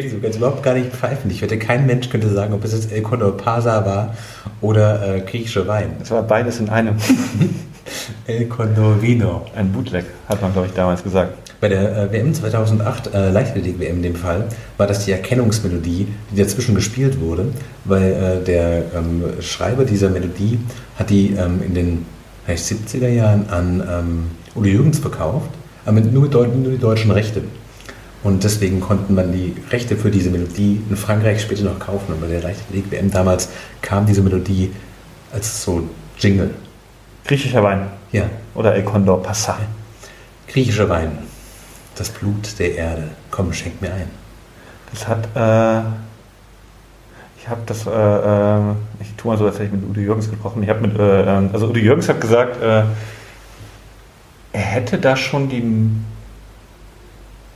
Du kannst überhaupt gar nicht pfeifen. Ich wette, kein Mensch könnte sagen, ob es jetzt El Condor Pasa war oder äh, griechischer Wein. Es war beides in einem. El Condor Vino. Ein Bootleg, hat man, glaube ich, damals gesagt. Bei der äh, WM 2008, äh, Leichtathletik-WM in dem Fall, war das die Erkennungsmelodie, die dazwischen gespielt wurde, weil äh, der ähm, Schreiber dieser Melodie hat die ähm, in den 70er Jahren an ähm, Udo Jürgens verkauft, aber mit, nur, mit nur die deutschen Rechte. Und deswegen konnten man die Rechte für diese Melodie in Frankreich später noch kaufen. Und bei der Leichtathletik-WM damals kam diese Melodie als so Jingle. Griechischer Wein. Ja. Oder El Condor Passat. Griechischer Wein. Das Blut der Erde. Komm, schenk mir ein. Das hat, äh, ich habe das, äh, äh, ich tue mal so, als hätte ich mit Udo Jürgens gesprochen. Ich habe mit, äh, ähm, also Udo Jürgens hat gesagt, äh, er hätte da schon die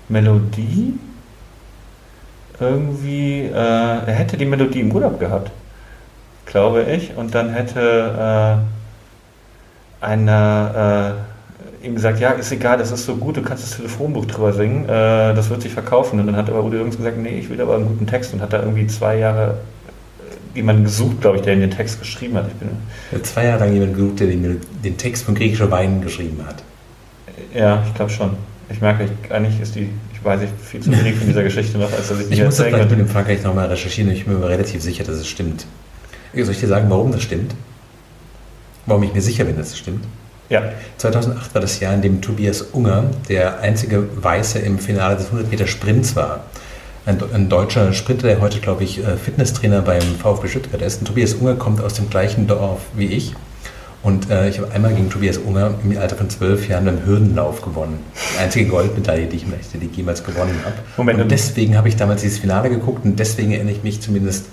Melodie irgendwie, äh, er hätte die Melodie im Urlaub gehabt, glaube ich, und dann hätte äh, eine äh, ihm gesagt, ja, ist egal, das ist so gut, du kannst das Telefonbuch drüber singen, äh, das wird sich verkaufen. Und dann hat aber Udo Jürgens gesagt, nee, ich will aber einen guten Text und hat da irgendwie zwei Jahre äh, jemanden gesucht, glaube ich, der den Text geschrieben hat. Ich bin, zwei Jahre lang jemanden gesucht, der den, den Text von griechischer Wein geschrieben hat. ja, ich glaube schon. Ich merke, ich, eigentlich ist die, ich weiß nicht viel zu wenig von dieser Geschichte noch, als dass ich Ich nicht muss das vielleicht mit dem Frankreich nochmal recherchieren. Ich bin mir relativ sicher, dass es stimmt. Soll ich dir sagen, warum das stimmt? Warum ich mir sicher bin, dass es stimmt? Ja, 2008 war das Jahr, in dem Tobias Unger der einzige Weiße im Finale des 100 Meter Sprints war. Ein, ein deutscher Sprinter, der heute, glaube ich, äh, Fitnesstrainer beim VfB Stuttgart ist. Und Tobias Unger kommt aus dem gleichen Dorf wie ich. Und äh, ich habe einmal gegen Tobias Unger im Alter von zwölf Jahren beim Hürdenlauf gewonnen. Die einzige Goldmedaille, die ich im Leichtathletik jemals gewonnen habe. Moment, und deswegen habe ich damals dieses Finale geguckt und deswegen erinnere ich mich zumindest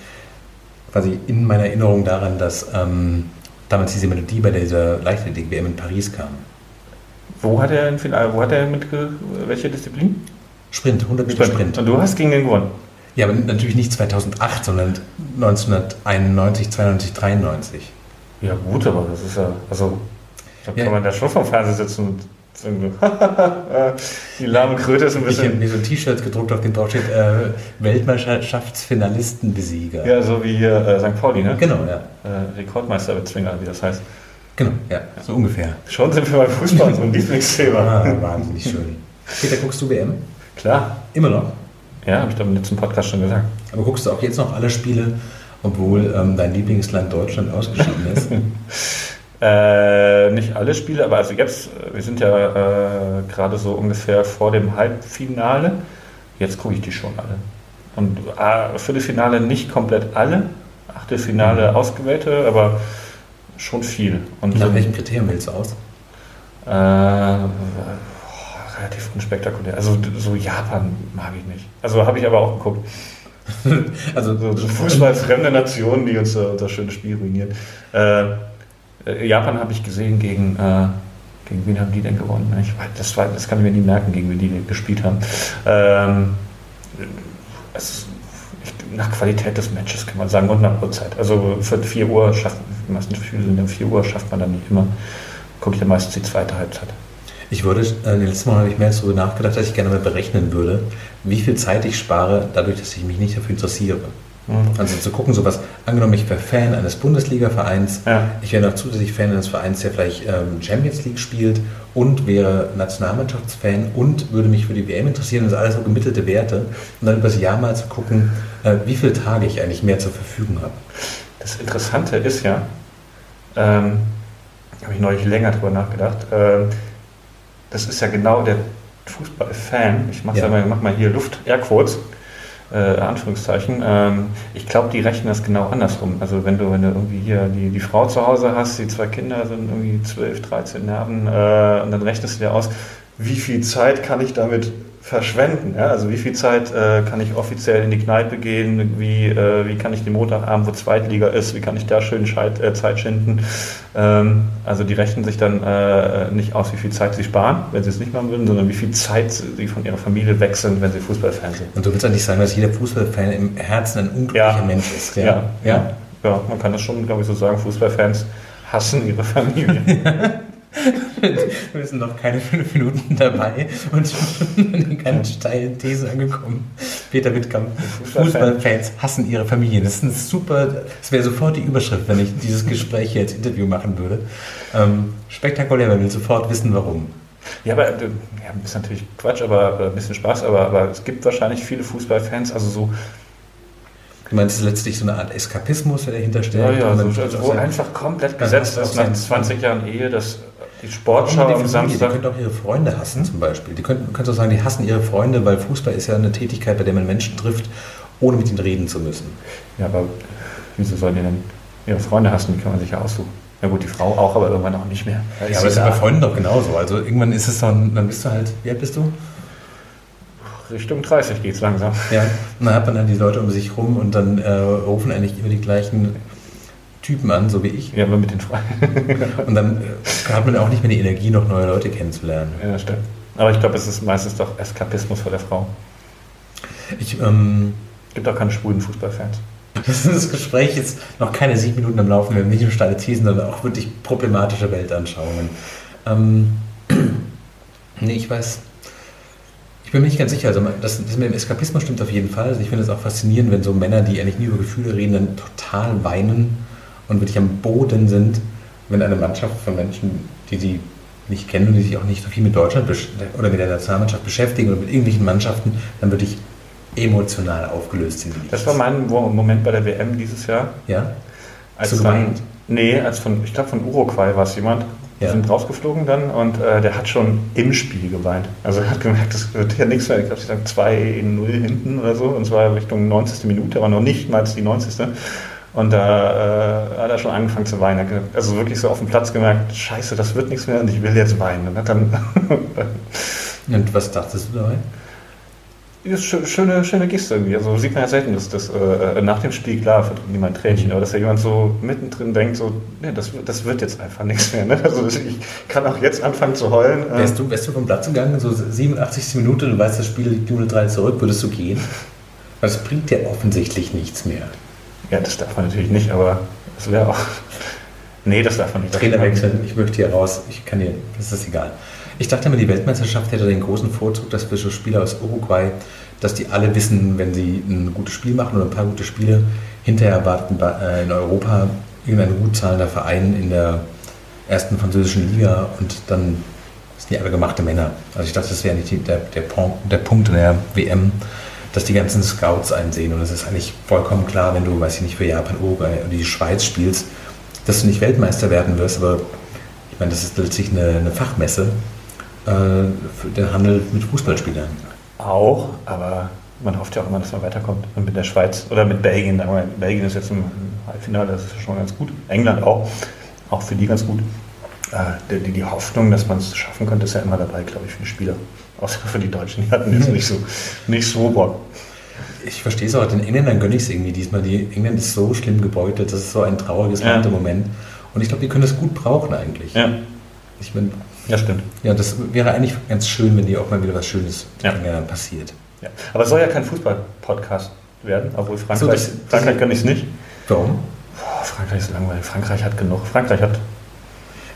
quasi in meiner Erinnerung daran, dass ähm, damals diese Melodie bei dieser Leichtathletik-WM in Paris kam. wo hat er, im Finale, wo hat er mit, welche Disziplin? Sprint, 100 Meter Sprint. Und du hast gegen den gewonnen. Ja, aber natürlich nicht 2008, sondern 1991, 92, 93. Ja gut, aber das ist ja, also da Ja. kann man da schon vom Fernseher sitzen und sagen, die lahme Kröte ist ein Ich habe bisschen, mir so T-Shirts gedruckt, auf denen drauf steht äh, Weltmeisterschaftsfinalistenbesieger. ja so wie hier äh, St. Pauli, ne? Genau, ja. Äh, Rekordmeister Bezwinger, wie das heißt. Genau, ja, so ungefähr. Schon sind wir beim Fußball, so ein Lieblingsthema. Ah, wahnsinnig schön. Peter, guckst du WM? Klar, Immer noch? ja, habe ich doch im letzten Podcast schon gesagt. Aber guckst du auch jetzt noch alle Spiele, obwohl ähm, dein Lieblingsland Deutschland ausgeschieden ist? Äh, nicht alle Spiele, aber also jetzt, äh, wir sind ja äh, gerade so ungefähr vor dem Halbfinale. Jetzt gucke ich die schon alle. Und äh, Viertelfinale nicht komplett alle, Achtelfinale ausgewählte, aber schon viel. Und Nach welchen Kriterien wählst du aus? äh, relativ unspektakulär. Also so Japan mag ich nicht. Also habe ich aber auch geguckt. Also, So, so fußballfremde Nationen, die uns äh, unser schönes Spiel ruinieren. Äh, äh, Japan habe ich gesehen gegen, äh, gegen wen haben die denn gewonnen? Ich, das, war, das kann ich mir nie merken, gegen wen die gespielt haben. Ähm, es, ich, nach Qualität des Matches kann man sagen und nach Uhrzeit. Also für 4 Uhr schafft die meisten Spiele sind um 4 Uhr, schafft man dann nicht immer. Gucke ich dann meistens die zweite Halbzeit. Ich würde, äh, letztes Mal habe ich mehr darüber nachgedacht, dass ich gerne mal berechnen würde, wie viel Zeit ich spare, dadurch, dass ich mich nicht dafür interessiere. Mhm. Also zu gucken, sowas, angenommen, ich wäre Fan eines Bundesliga-Vereins, Ja. ich wäre noch zusätzlich Fan eines Vereins, der vielleicht ähm, Champions League spielt und wäre Nationalmannschaftsfan und würde mich für die WM interessieren, das sind alles so gemittelte Werte. Und dann über das Jahr mal zu gucken, äh, wie viele Tage ich eigentlich mehr zur Verfügung habe. Das Interessante ist ja, ähm, habe ich neulich länger drüber nachgedacht, ähm, das ist ja genau der Fußballfan. Ich mache Ja. ja. mal, mach mal hier Luft, Airquotes, äh, Anführungszeichen. Ähm, ich glaube, die rechnen das genau andersrum. Also wenn du, wenn du irgendwie hier die, die Frau zu Hause hast, die zwei Kinder sind irgendwie 12, 13 Nerven äh, und dann rechnest du dir aus, wie viel Zeit kann ich damit verschwenden? Ja? Also wie viel Zeit äh, kann ich offiziell in die Kneipe gehen? Wie, äh, wie kann ich den Montagabend, wo Zweitliga ist, wie kann ich da schön Scheit, äh, Zeit schinden? Ähm, also die rechnen sich dann äh, nicht aus, wie viel Zeit sie sparen, wenn sie es nicht machen würden, sondern wie viel Zeit sie von ihrer Familie weg sind, wenn sie Fußballfan sind. Und du willst eigentlich sagen, dass jeder Fußballfan im Herzen ein unglücklicher Ja. Mensch ist. Ja, ja. ja, man kann das schon, glaube ich, so sagen. Fußballfans hassen ihre Familie. Wir sind noch keine fünf Minuten dabei und in einer ganz steilen These angekommen. Peter Wittkamp, Fußballfans hassen ihre Familien. Das ist ein super, das wäre sofort die Überschrift, wenn ich dieses Gespräch hier als Interview machen würde. Ähm, spektakulär, man will sofort wissen, warum. Ja, aber äh, ja, ist natürlich Quatsch, aber äh, ein bisschen Spaß, aber, aber es gibt wahrscheinlich viele Fußballfans, also so Du meinst, es ist letztlich so eine Art Eskapismus, der dahinter steht? Ja, ja, also, also wo einfach komplett gesetzt ist nach 20 Jahren Ehe, dass die Sportschau die am Samstag. Die können auch ihre Freunde hassen, zum Beispiel. Die können, können auch sagen, die hassen ihre Freunde, weil Fußball ist ja eine Tätigkeit, bei der man Menschen trifft, ohne mit ihnen reden zu müssen. Ja, aber wieso sollen die denn ihre Freunde hassen? Die kann man sich ja aussuchen. Ja gut, die Frau auch, aber irgendwann auch nicht mehr. Ja, aber das ist bei Freunden doch genauso. Also irgendwann ist es dann, dann bist du halt, wie alt bist du? Richtung 30 geht es langsam. Ja, und dann hat man dann die Leute um sich rum und dann äh, rufen eigentlich immer die gleichen Typen an, so wie ich. Ja, aber mit den Freunden. und dann äh, hat man auch nicht mehr die Energie, noch neue Leute kennenzulernen. Ja, stimmt. Aber ich glaube, es ist meistens doch Eskapismus vor der Frau. Ich, ähm, gibt auch keine schwulen Fußballfans. Das ist Gespräch jetzt noch keine sieben Minuten am Laufen. Wir haben nicht nur steile Thesen, sondern auch wirklich problematische Weltanschauungen. Ähm, nee, ich weiß. Ich bin mir nicht ganz sicher. Also das, das mit dem Eskapismus stimmt auf jeden Fall. Also ich finde es auch faszinierend, wenn so Männer, die eigentlich nie über Gefühle reden, dann total weinen und wirklich am Boden sind, wenn eine Mannschaft von Menschen, die sie nicht kennen und die sich auch nicht so viel mit Deutschland oder mit der Nationalmannschaft beschäftigen oder mit irgendwelchen Mannschaften, dann wirklich emotional aufgelöst sind. Das war mein Moment bei der WM dieses Jahr. Ja? Als du dann, nee, als von, ich glaube von Uruguay war es jemand. Wir sind rausgeflogen dann und äh, der hat schon im Spiel geweint. Also er hat gemerkt, das wird ja nichts mehr. Ich glaube, sie sagen 2-0 hinten oder so. Und zwar Richtung 90. Minute, aber noch nicht mal die 90. Und da äh, hat er schon angefangen zu weinen. Also wirklich so auf dem Platz gemerkt, scheiße, das wird nichts mehr und ich will jetzt weinen. Und, dann und was dachtest du dabei? Das ist schöne, schöne Geste irgendwie. Also sieht man ja selten, dass das äh, nach dem Spiel, klar, verdrückt niemand Tränchen, aber dass ja jemand so mittendrin denkt, so, nee, das, das wird jetzt einfach nichts mehr. Ne? Also ich kann auch jetzt anfangen zu heulen. Äh. Wärst du, wärst du vom Platz gegangen, so 87. Minute, du weißt, das Spiel liegt 0-3 zurück, würdest du gehen? Das bringt ja offensichtlich nichts mehr. Ja, das darf man natürlich nicht, aber das wäre auch. Nee, das darf man nicht. Trainer wechseln, ich möchte hier raus, ich kann hier, das ist egal. Ich dachte immer, die Weltmeisterschaft hätte den großen Vorzug, dass wir so Spieler aus Uruguay, dass die alle wissen, wenn sie ein gutes Spiel machen oder ein paar gute Spiele, hinterher erwarten in Europa irgendein gut zahlender Verein in der ersten französischen Liga und dann sind die alle gemachte Männer. Also ich dachte, das wäre nicht der, der, der Punkt in der WM, dass die ganzen Scouts einsehen. Und es ist eigentlich vollkommen klar, wenn du, weiß ich nicht, für Japan, Uruguay oder die Schweiz spielst, dass du nicht Weltmeister werden wirst, aber ich meine, das ist letztlich eine, eine Fachmesse äh, den Handel mit Fußballspielern. Auch, aber man hofft ja auch immer, dass man weiterkommt. Und mit der Schweiz oder mit Belgien, Belgien ist jetzt im Halbfinale, das ist schon ganz gut. England auch, auch für die ganz gut. Äh, die, die Hoffnung, dass man es schaffen könnte, ist ja immer dabei, glaube ich, für die Spieler. Außer für die Deutschen, die hatten jetzt nicht so, nicht so Bock. Ich verstehe es auch, den Engländern gönne ich es irgendwie diesmal. Die England ist so schlimm gebeutelt, das ist so ein trauriges ja. Land im Moment. Und ich glaube, die können das gut brauchen eigentlich. Ja. Ich meine, ja, stimmt. Ja, das wäre eigentlich ganz schön, wenn dir auch mal wieder was Schönes ja. passiert. Ja. Aber es soll ja kein Fußball-Podcast werden, obwohl Frankreich, so, Frankreich kann ich es nicht. Warum? Boah, Frankreich ist langweilig. Frankreich hat genug. Frankreich hat.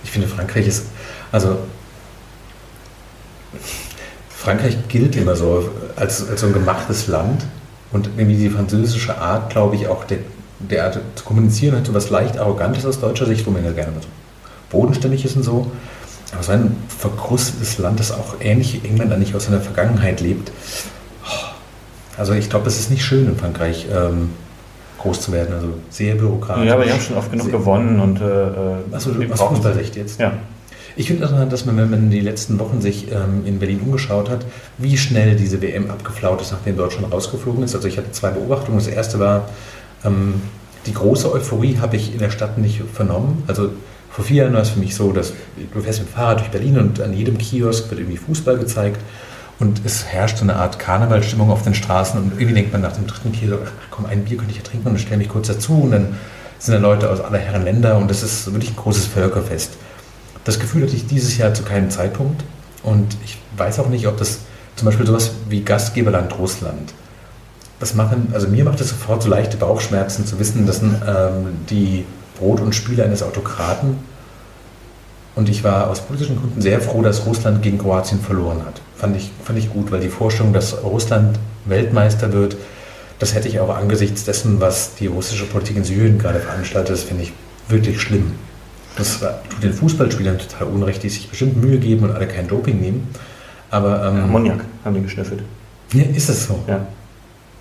Ich finde, Frankreich ist. Also. Frankreich gilt immer so als, als so ein gemachtes Land. Und irgendwie die französische Art, glaube ich, auch der, der Art zu kommunizieren hat so was leicht Arrogantes aus deutscher Sicht, wo man ja gerne so bodenständig ist und so. Aber so ein verkrustetes Land, das auch ähnlich wie England eigentlich aus seiner Vergangenheit lebt. Also ich glaube, es ist nicht schön in Frankreich ähm, groß zu werden, also sehr bürokratisch. Ja, aber die haben schon oft genug sehr gewonnen und äh, äh Achso, du aus Fußballsicht jetzt? Ja. Ich finde also, dass man, wenn man die letzten Wochen sich ähm, in Berlin umgeschaut hat, wie schnell diese WM abgeflaut ist, nachdem Deutschland rausgeflogen ist. Also ich hatte zwei Beobachtungen. Das erste war, ähm, die große Euphorie habe ich in der Stadt nicht vernommen. Also vor vier Jahren war es für mich so, dass du fährst mit dem Fahrrad durch Berlin und an jedem Kiosk wird irgendwie Fußball gezeigt und es herrscht so eine Art Karnevalstimmung auf den Straßen und irgendwie denkt man nach dem dritten Kiosk, ach komm, ein Bier könnte ich ja trinken und stelle mich kurz dazu und dann sind da Leute aus aller Herren Länder und das ist wirklich ein großes Völkerfest. Das Gefühl hatte ich dieses Jahr zu keinem Zeitpunkt und ich weiß auch nicht, ob das zum Beispiel sowas wie Gastgeberland Russland, das machen, also mir macht es sofort so leichte Bauchschmerzen zu wissen, dass ähm, die Brot und Spiele eines Autokraten Und ich war aus politischen Gründen sehr froh, dass Russland gegen Kroatien verloren hat. Fand ich, fand ich gut, weil die Vorstellung, dass Russland Weltmeister wird, das hätte ich auch angesichts dessen, was die russische Politik in Syrien gerade veranstaltet, das finde ich wirklich schlimm. Das tut den Fußballspielern total unrecht, die sich bestimmt Mühe geben und alle kein Doping nehmen. Aber, ähm, Ammoniak haben die geschnüffelt. Ja, ist das so? Ja.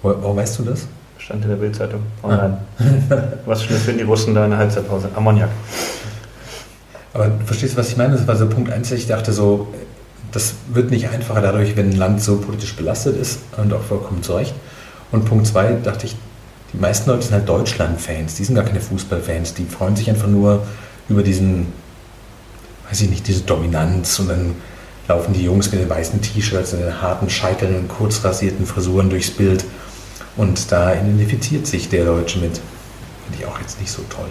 Wo, wo weißt du das? Stand in der Bildzeitung. Online. Was schnüffeln die Russen da in der Halbzeitpause? Ammoniak. Aber du verstehst, was ich meine? Das war so Punkt 1, ich dachte so, das wird nicht einfacher dadurch, wenn ein Land so politisch belastet ist und auch vollkommen zu Recht. Und Punkt 2 dachte ich, die meisten Leute sind halt Deutschland-Fans, die sind gar keine Fußballfans, die freuen sich einfach nur über diesen, weiß ich nicht, diese Dominanz und dann laufen die Jungs mit den weißen T-Shirts und den harten Scheiteln und kurz rasierten Frisuren durchs Bild und da identifiziert sich der Deutsche mit. Finde ich auch jetzt nicht so toll.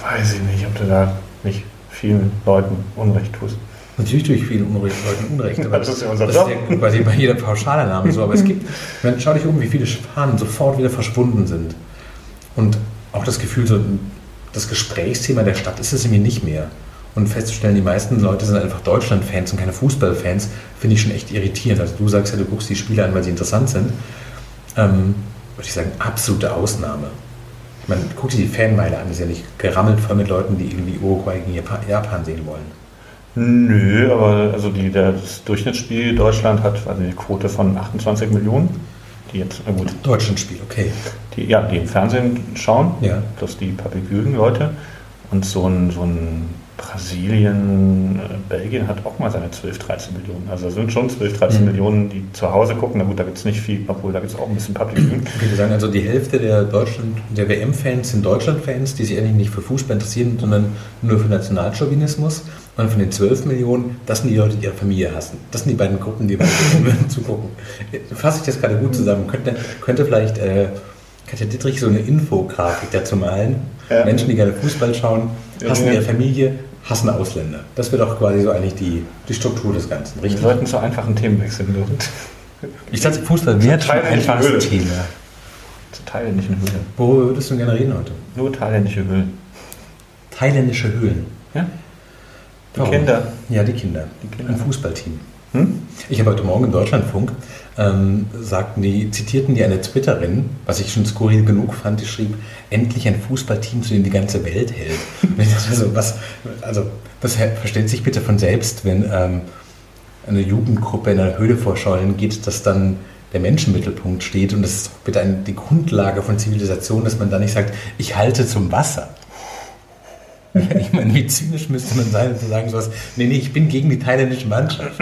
Weiß ich nicht, ob du da nicht vielen Leuten Unrecht tust. Natürlich tue ich vielen Unrecht, Leuten Unrecht. Aber das ist ja unser das Job. ist ja quasi bei jeder Pauschalannahme so. Aber es gibt, man, schau dich um, wie viele Fahnen sofort wieder verschwunden sind. Und auch das Gefühl, so, das Gesprächsthema der Stadt ist es mir nicht mehr. Und festzustellen, die meisten Leute sind einfach Deutschland-Fans und keine Fußballfans, finde ich schon echt irritierend. Also du sagst ja, du guckst die Spiele an, weil sie interessant sind. Ähm, würde ich sagen, absolute Ausnahme. Ich meine, guck dir die Fanmeile an, ist ja nicht gerammelt voll mit Leuten, die irgendwie Uruguay gegen Japan, sehen wollen. Nö, aber also die, das Durchschnittsspiel Deutschland hat also eine Quote von 28 Millionen, die jetzt, na gut, Deutschlandspiel, okay. die, ja, die im Fernsehen schauen, Ja. plus die Public Viewing Leute. Und so ein, so ein Brasilien, äh, Belgien hat auch mal seine 12, 13 Millionen. Also es sind schon 12, 13 Mhm. Millionen, die zu Hause gucken. Na gut, da gibt es nicht viel, obwohl da gibt es auch ein bisschen Public Viewing. Ich würde sagen, also die Hälfte der Deutschland, der WM-Fans sind Deutschland-Fans, die sich eigentlich nicht für Fußball interessieren, sondern nur für Nationalchauvinismus. Und von den 12 Millionen, das sind die Leute, die ihre Familie hassen. Das sind die beiden Gruppen, die wir zugucken. Fasse ich das gerade gut zusammen? Könnte, könnte vielleicht äh, Katja Dittrich so eine Infografik dazu malen? Ja. Menschen, die gerne Fußball schauen, hassen Ja. ihre Familie, hassen Ausländer. Das wäre doch quasi so eigentlich die, die Struktur des Ganzen, Wir richtig? sollten zu einfachen Themen wechseln. Ich dachte, Fußball wäre schon Thailändische einfaches. Thema. Zu thailändischen Höhlen. Worüber würdest du gerne reden heute? Nur thailändische Höhlen. Thailändische Höhlen. Ja? Die Warum? Kinder. Ja, die Kinder. Die Kinder. Ein Fußballteam. Hm? Ich habe heute Morgen im Deutschlandfunk, ähm, sagten die, zitierten die eine Twitterin, was ich schon skurril genug fand, die schrieb, endlich ein Fußballteam, zu dem die ganze Welt hält. Und ich dachte so, was, also, das versteht sich bitte von selbst, wenn ähm, eine Jugendgruppe in einer Höhle vor Schollen geht, dass dann der Menschenmittelpunkt steht und das ist bitte eine, die Grundlage von Zivilisation, dass man da nicht sagt, ich halte zum Wasser. Ich meine, wie zynisch müsste man sein, zu sagen sowas, nee, nee, ich bin gegen die thailändische Mannschaft.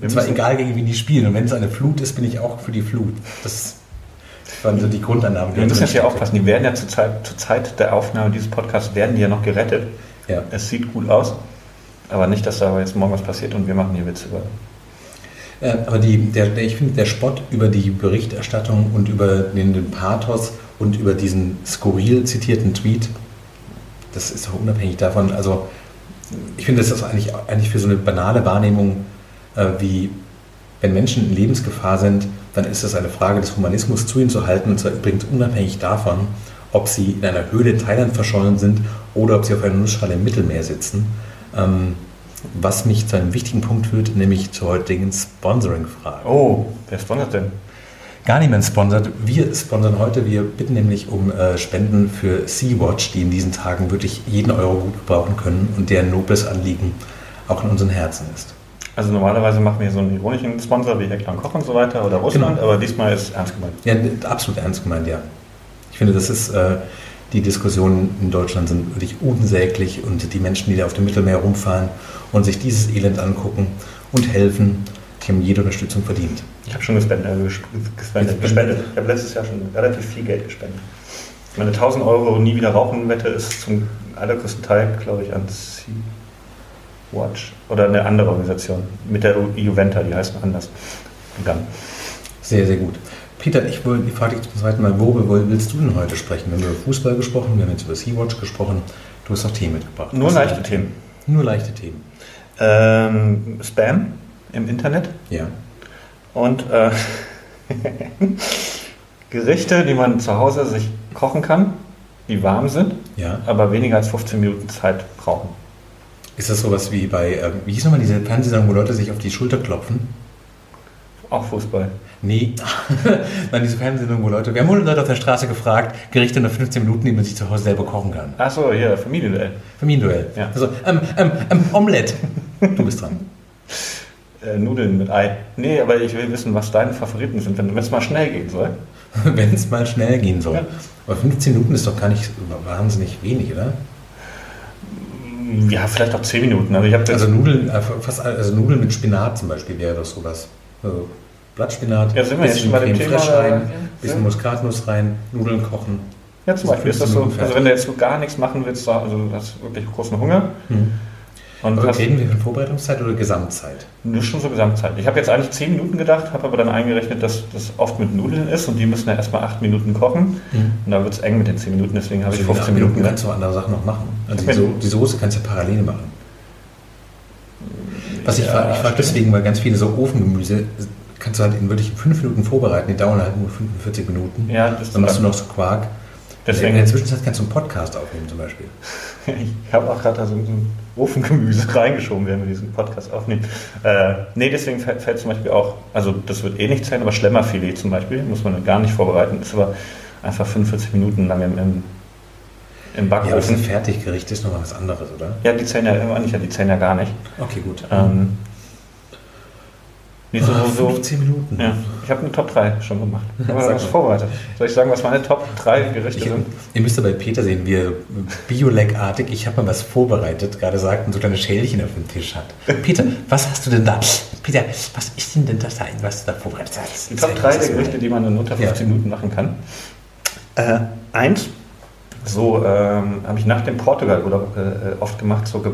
Und zwar egal, gegen wen die spielen. Und wenn es eine Flut ist, bin ich auch für die Flut. Das waren so die Grundannahmen. Wir müssen jetzt ja aufpassen, die werden ja zur Zeit, zur Zeit der Aufnahme dieses Podcasts werden die ja noch gerettet. Ja. Es sieht gut aus, aber nicht, dass da jetzt morgen was passiert und wir machen hier Witze über. Äh, aber die, der, ich finde, der Spott über die Berichterstattung und über den, den Pathos und über diesen skurril zitierten Tweet, das ist doch unabhängig davon. Also, ich finde, das ist eigentlich, eigentlich für so eine banale Wahrnehmung, äh, wie wenn Menschen in Lebensgefahr sind, dann ist es eine Frage des Humanismus, zu ihnen zu halten, und zwar übrigens unabhängig davon, ob sie in einer Höhle in Thailand verschollen sind oder ob sie auf einer Nussschale im Mittelmeer sitzen. Ähm, was mich zu einem wichtigen Punkt führt, nämlich zur heutigen Sponsoring-Frage. Oh, wer sponsert denn? Gar niemand sponsert. Wir sponsern heute. Wir bitten nämlich um äh, Spenden für Sea-Watch, die in diesen Tagen wirklich jeden Euro gut gebrauchen können und deren nobles Anliegen auch in unseren Herzen ist. Also normalerweise machen wir so einen ironischen Sponsor wie Heckler Koch und so weiter oder Russland, Genau. aber diesmal ist ernst gemeint. Ja, absolut ernst gemeint, ja. Ich finde, das ist, äh, die Diskussionen in Deutschland sind wirklich unsäglich und die Menschen, die da auf dem Mittelmeer rumfahren und sich dieses Elend angucken und helfen, die haben jede Unterstützung verdient. Ich habe schon gespendet, ges- gespendet, gespendet. Ich habe letztes Jahr schon relativ viel Geld gespendet. Meine 1000 Euro nie wieder rauchen Wette ist zum allergrößten Teil, glaube ich, an Sea-Watch oder eine andere Organisation mit der Juventa, die heißt anders, gegangen. Sehr, sehr gut. Peter, ich, wollte, ich frage dich zum zweiten Mal, worüber willst du denn heute sprechen? Wir haben über Fußball gesprochen, wir haben jetzt über Sea-Watch gesprochen. Du hast auch Themen mitgebracht. Nur Was- leichte Themen. Nur leichte Themen. Ähm, Spam im Internet Ja. Und äh, Gerichte, die man zu Hause sich kochen kann, die warm sind, Ja. aber weniger als 15 Minuten Zeit brauchen. Ist das sowas wie bei, äh, wie hieß nochmal diese Fernsehsendung, wo Leute sich auf die Schulter klopfen? Auch Fußball. Nee, nein, diese Fernsehsendung, wo Leute, wir haben 100 Leute auf der Straße gefragt, Gerichte in 15 Minuten, die man sich zu Hause selber kochen kann. Achso, ja, Familienduell. Familienduell. Ja. Also, ähm, ähm, ähm, Omelette. Du bist dran. Äh, Nudeln mit Ei. Nee, aber ich will wissen, was deine Favoriten sind, wenn es mal schnell gehen soll. Wenn es mal schnell gehen soll. Ja. Aber 15 Minuten ist doch gar nicht wahnsinnig wenig, oder? Ja, vielleicht auch 10 Minuten. Also ich Also Nudeln, äh, fast, also Nudeln mit Spinat zum Beispiel wäre doch sowas. Also Blattspinat, Ja, sind wir jetzt bisschen schon bei dem Creme fraiche rein, oder? bisschen Ja. Muskatnuss rein, Nudeln kochen. Ja, zum Beispiel ist das 15 so. Also wenn du jetzt so gar nichts machen willst, also du hast wirklich großen Hunger und Aber reden wir von Vorbereitungszeit oder Gesamtzeit? nur schon so Gesamtzeit. Ich habe jetzt eigentlich 10 Minuten gedacht, habe aber dann eingerechnet, dass das oft mit Nudeln ist und die müssen ja erstmal 8 Minuten kochen. Und da wird es eng mit den 10 Minuten, deswegen habe ich Also in 15 acht Minuten kannst du andere Sachen noch machen. Also die, Ich so die Soße kannst du ja parallel machen. Was ich Ja, frage, ich frage deswegen, weil ganz viele so Ofengemüse kannst du halt in wirklich 5 Minuten vorbereiten, die dauern halt nur 45 Minuten. Ja, das Dann machst du noch so Quark. Deswegen- In der Zwischenzeit kannst du einen Podcast aufnehmen zum Beispiel. Ich habe auch gerade da so ein Ofengemüse reingeschoben, während wir diesen Podcast aufnehmen. Äh, nee, deswegen fällt, fällt zum Beispiel auch, also das wird eh nicht zählen, aber Schlemmerfilet zum Beispiel muss man gar nicht vorbereiten, ist aber einfach 45 Minuten lang im, im, im Ja, aber Backofen. ein Fertiggericht ist nochmal was anderes, oder? Ja, die zählen ja ja, die zählen ja gar nicht. Okay, gut. Ähm, nee, so, Ah, so, 15 Minuten. ja, ich habe eine Top 3 schon gemacht. Was mal. vorbereitet. Soll ich sagen, was meine Top 3 Gerichte Ich, sind? ihr müsst bei Peter sehen, wie Bioleg-artig, ich habe mal was vorbereitet, gerade sagt und so kleine Schälchen auf dem Tisch hat. Peter, was hast du denn da? Peter, was ist denn, denn das da, was du da vorbereitet hast? Die Top 3 der Gerichte, die man in unter 15 Ja. Minuten machen kann. Äh, eins, so ähm, habe ich nach dem Portugal-Urlaub äh, oft gemacht, so ge-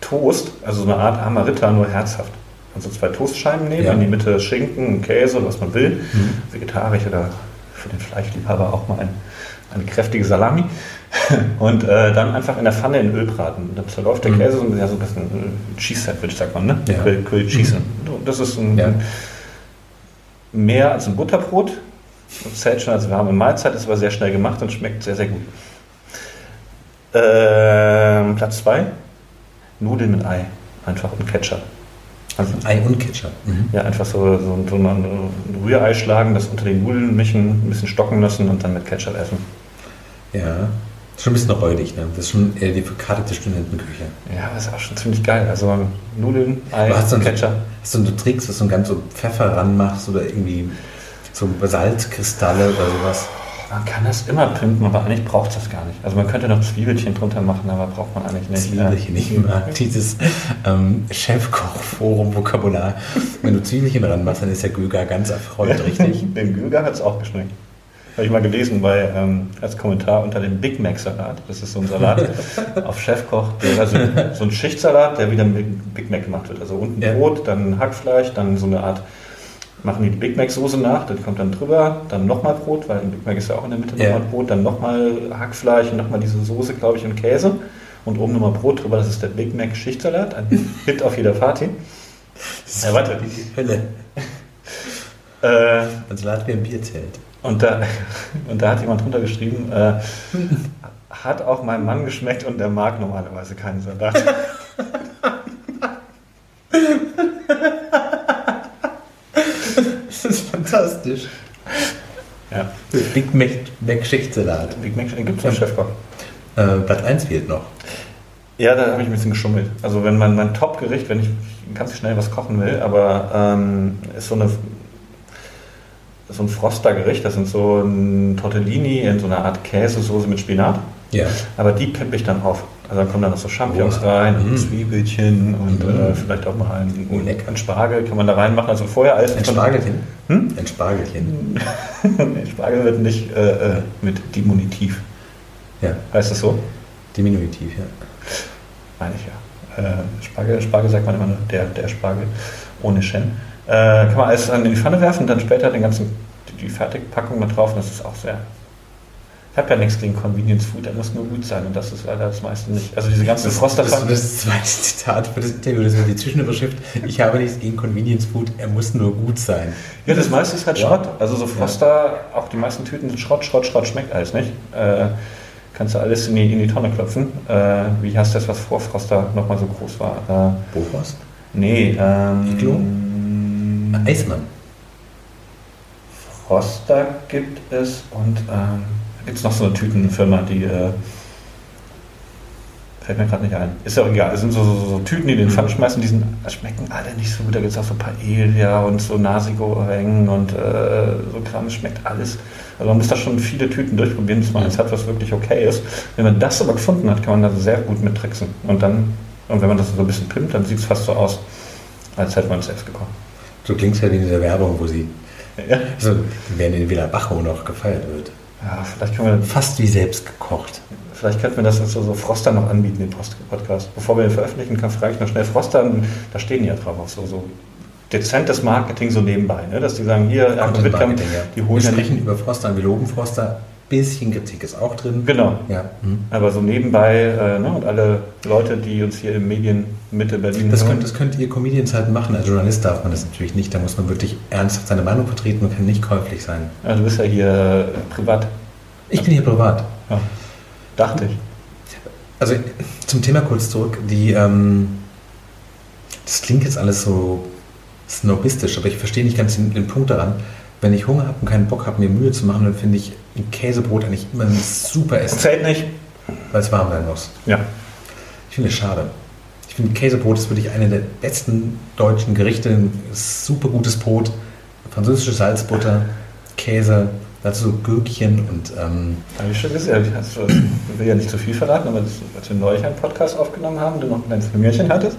Toast, also so eine Art Amarita, nur herzhaft. Also zwei Toastscheiben nehmen, Ja. in die Mitte Schinken, Käse, was man will, Mhm. vegetarisch oder für den Fleischliebhaber auch mal ein, eine kräftige Salami. Und äh, dann einfach in der Pfanne in Öl braten. Dann zerläuft der Mhm. Käse so ein, ja, so ein bisschen äh, Cheese Sandwich, sagt man, ne? Ja. Grill, Grill Cheese. Das ist ein, Ja. mehr als ein Butterbrot. Das zählt schon als warme Mahlzeit, ist aber sehr schnell gemacht und schmeckt sehr, sehr gut. Ähm, Platz 2, Nudeln mit Ei. Einfach und Ketchup. Also, Ei und Ketchup. Mhm. ja, einfach so, so, so ein Rührei schlagen, das unter den Nudeln mischen, ein bisschen stocken lassen und dann mit Ketchup essen. Ja. Ist schon ein bisschen räudig, ne? Das ist schon eher die verkartete Studentenküche. Ja, das ist auch schon ziemlich geil. Also Nudeln, Ei, hast du, Ketchup. hast du einen Tricks, dass du ganz so Pfeffer ranmachst oder irgendwie so Salzkristalle oder sowas? Man kann das immer pimpen, aber eigentlich braucht es das gar nicht. Also man könnte noch Zwiebelchen drunter machen, aber braucht man eigentlich nicht. Zwiebelchen, ich mag dieses ähm, Chefkoch-Forum-Vokabular. Wenn du Zwiebelchen ranmachst, dann ist der Göger ganz erfreut, richtig? Dem Göger hat es auch geschmeckt. Habe ich mal gelesen bei, ähm, als Kommentar unter dem Big Mac Salat. Das ist so ein Salat auf Chefkoch. Also so ein Schichtsalat, der wieder mit Big Mac gemacht wird. Also unten Ja. Brot, dann Hackfleisch, dann so eine Art, machen die die Big Mac Soße nach, dann kommt dann drüber, dann nochmal Brot, weil ein Big Mac ist ja auch in der Mitte Ja. nochmal Brot, dann nochmal Hackfleisch und nochmal diese Soße, glaube ich, und Käse. Und oben nochmal Brot drüber, das ist der Big Mac Schichtsalat, ein Hit auf jeder Party. Ja, warte. Die Hölle. Äh, Ein Salat wie ein Bierzelt. Und da, und da hat jemand drunter geschrieben, äh, hat auch meinem Mann geschmeckt und der mag normalerweise keinen Salat. Das ist fantastisch. Ja, Big Mac, Mac Schichtsalat. Big Mac gibt es ja Chefkoch. Äh, Platz 1 fehlt noch. Ja, da habe ich ein bisschen geschummelt. Also wenn man mein Top-Gericht, wenn ich ganz schnell was kochen will, aber ähm, ist so eine so ein Froster-Gericht, das sind so ein Tortellini in so einer Art Käsesoße mit Spinat. Ja. Aber die pimpe ich dann auf. Also dann kommen dann noch so Champignons Oh. rein und Mm. Zwiebelchen und Mm. äh, vielleicht auch mal ein, Oh, lecker. ein Spargel kann man da reinmachen. Also vorher alles Ein Spargelchen. Hm? Ein Spargelchen. nee, Spargel wird nicht äh, äh, mit Diminutiv. Ja, Heißt das so? Diminutiv, ja. Meine ich ja. Äh, Spargel, Spargel sagt man immer nur der, der Spargel ohne Schen. Äh, kann man alles in die Pfanne werfen und dann später den ganzen, die, die Fertigpackung da drauf. Das ist auch sehr. Ich habe ja nichts gegen Convenience Food, der muss nur gut sein und das ist leider das meiste nicht. Also diese ganzen Das, das, Frosterpfannen. das zweite Zitat für das Interview, das ist die Zwischenüberschrift. Ich habe nichts gegen Convenience Food, er muss nur gut sein. Ja, das meiste ist halt Ja. Schrott. Also so Froster, auch die meisten Tüten sind Schrott, Schrott, Schrott, schmeckt alles nicht. Äh, Kannst du alles in die, in die Tonne klopfen. Äh, wie heißt das, was vor Froster nochmal so groß war? Äh, Bofrost? Nee, ähm. Iglo? Eismann. Froster gibt es und ähm, gibt es noch so eine Tütenfirma, die äh, Fällt mir gerade nicht ein. Ist ja auch egal. Das sind so, so, so Tüten, die in den Pfann schmeißen, die sind, schmecken alle nicht so gut. Da gibt es auch so Paella und so Nasigo-Hängen und äh, so Kram. Es schmeckt alles. Also man muss da schon viele Tüten durchprobieren, bis man eins hat, was wirklich okay ist. Wenn man das aber gefunden hat, kann man da sehr gut mit tricksen. Und dann, und wenn man das so ein bisschen pimmt, dann sieht es fast so aus, als hätte man es selbst gekocht. So klingt es ja wie in dieser Werbung, wo sie ja. also, wenn in Villa Bacho noch gefeiert wird. Ja, vielleicht können wir. Fast wie selbst gekocht. Vielleicht könnten wir das so, so Froster noch anbieten, den Podcast. Bevor wir den veröffentlichen, kann frage ich noch schnell Froster, da stehen die ja drauf, auch so, so dezentes Marketing so nebenbei, ne? dass die sagen, hier, Wettkampf, ja. die holen Wir sprechen über Froster, wir loben Froster, bisschen Kritik ist auch drin. Genau. Ja. Mhm. Aber so nebenbei, äh, ne? und alle Leute, die uns hier im Medien Mitte Berlin das könnt, das könnt ihr Comedians halt machen. Als Journalist darf man das natürlich nicht. Da muss man wirklich ernsthaft seine Meinung vertreten und kann nicht käuflich sein. Ja, du bist ja hier äh, privat. Ich bin hier privat. Ja. Dachte ich. Also zum Thema kurz zurück. Die, ähm, das klingt jetzt alles so snobistisch, aber ich verstehe nicht ganz den, den Punkt daran. Wenn ich Hunger habe und keinen Bock habe, mir Mühe zu machen, dann finde ich ein Käsebrot eigentlich immer ein super Essen. Zählt nicht. Weil es warm werden muss. Ja. Ich finde es schade. Ich finde Käsebrot ist wirklich eine der besten deutschen Gerichte. Ein super gutes Brot, französische Salzbutter, Käse, dazu so Gürkchen und. Ähm, Habe ich schon gesehen. Hast ich will ja nicht zu viel verraten, aber das, als wir neulich einen Podcast aufgenommen haben, du noch ein kleines Familienchen hattest,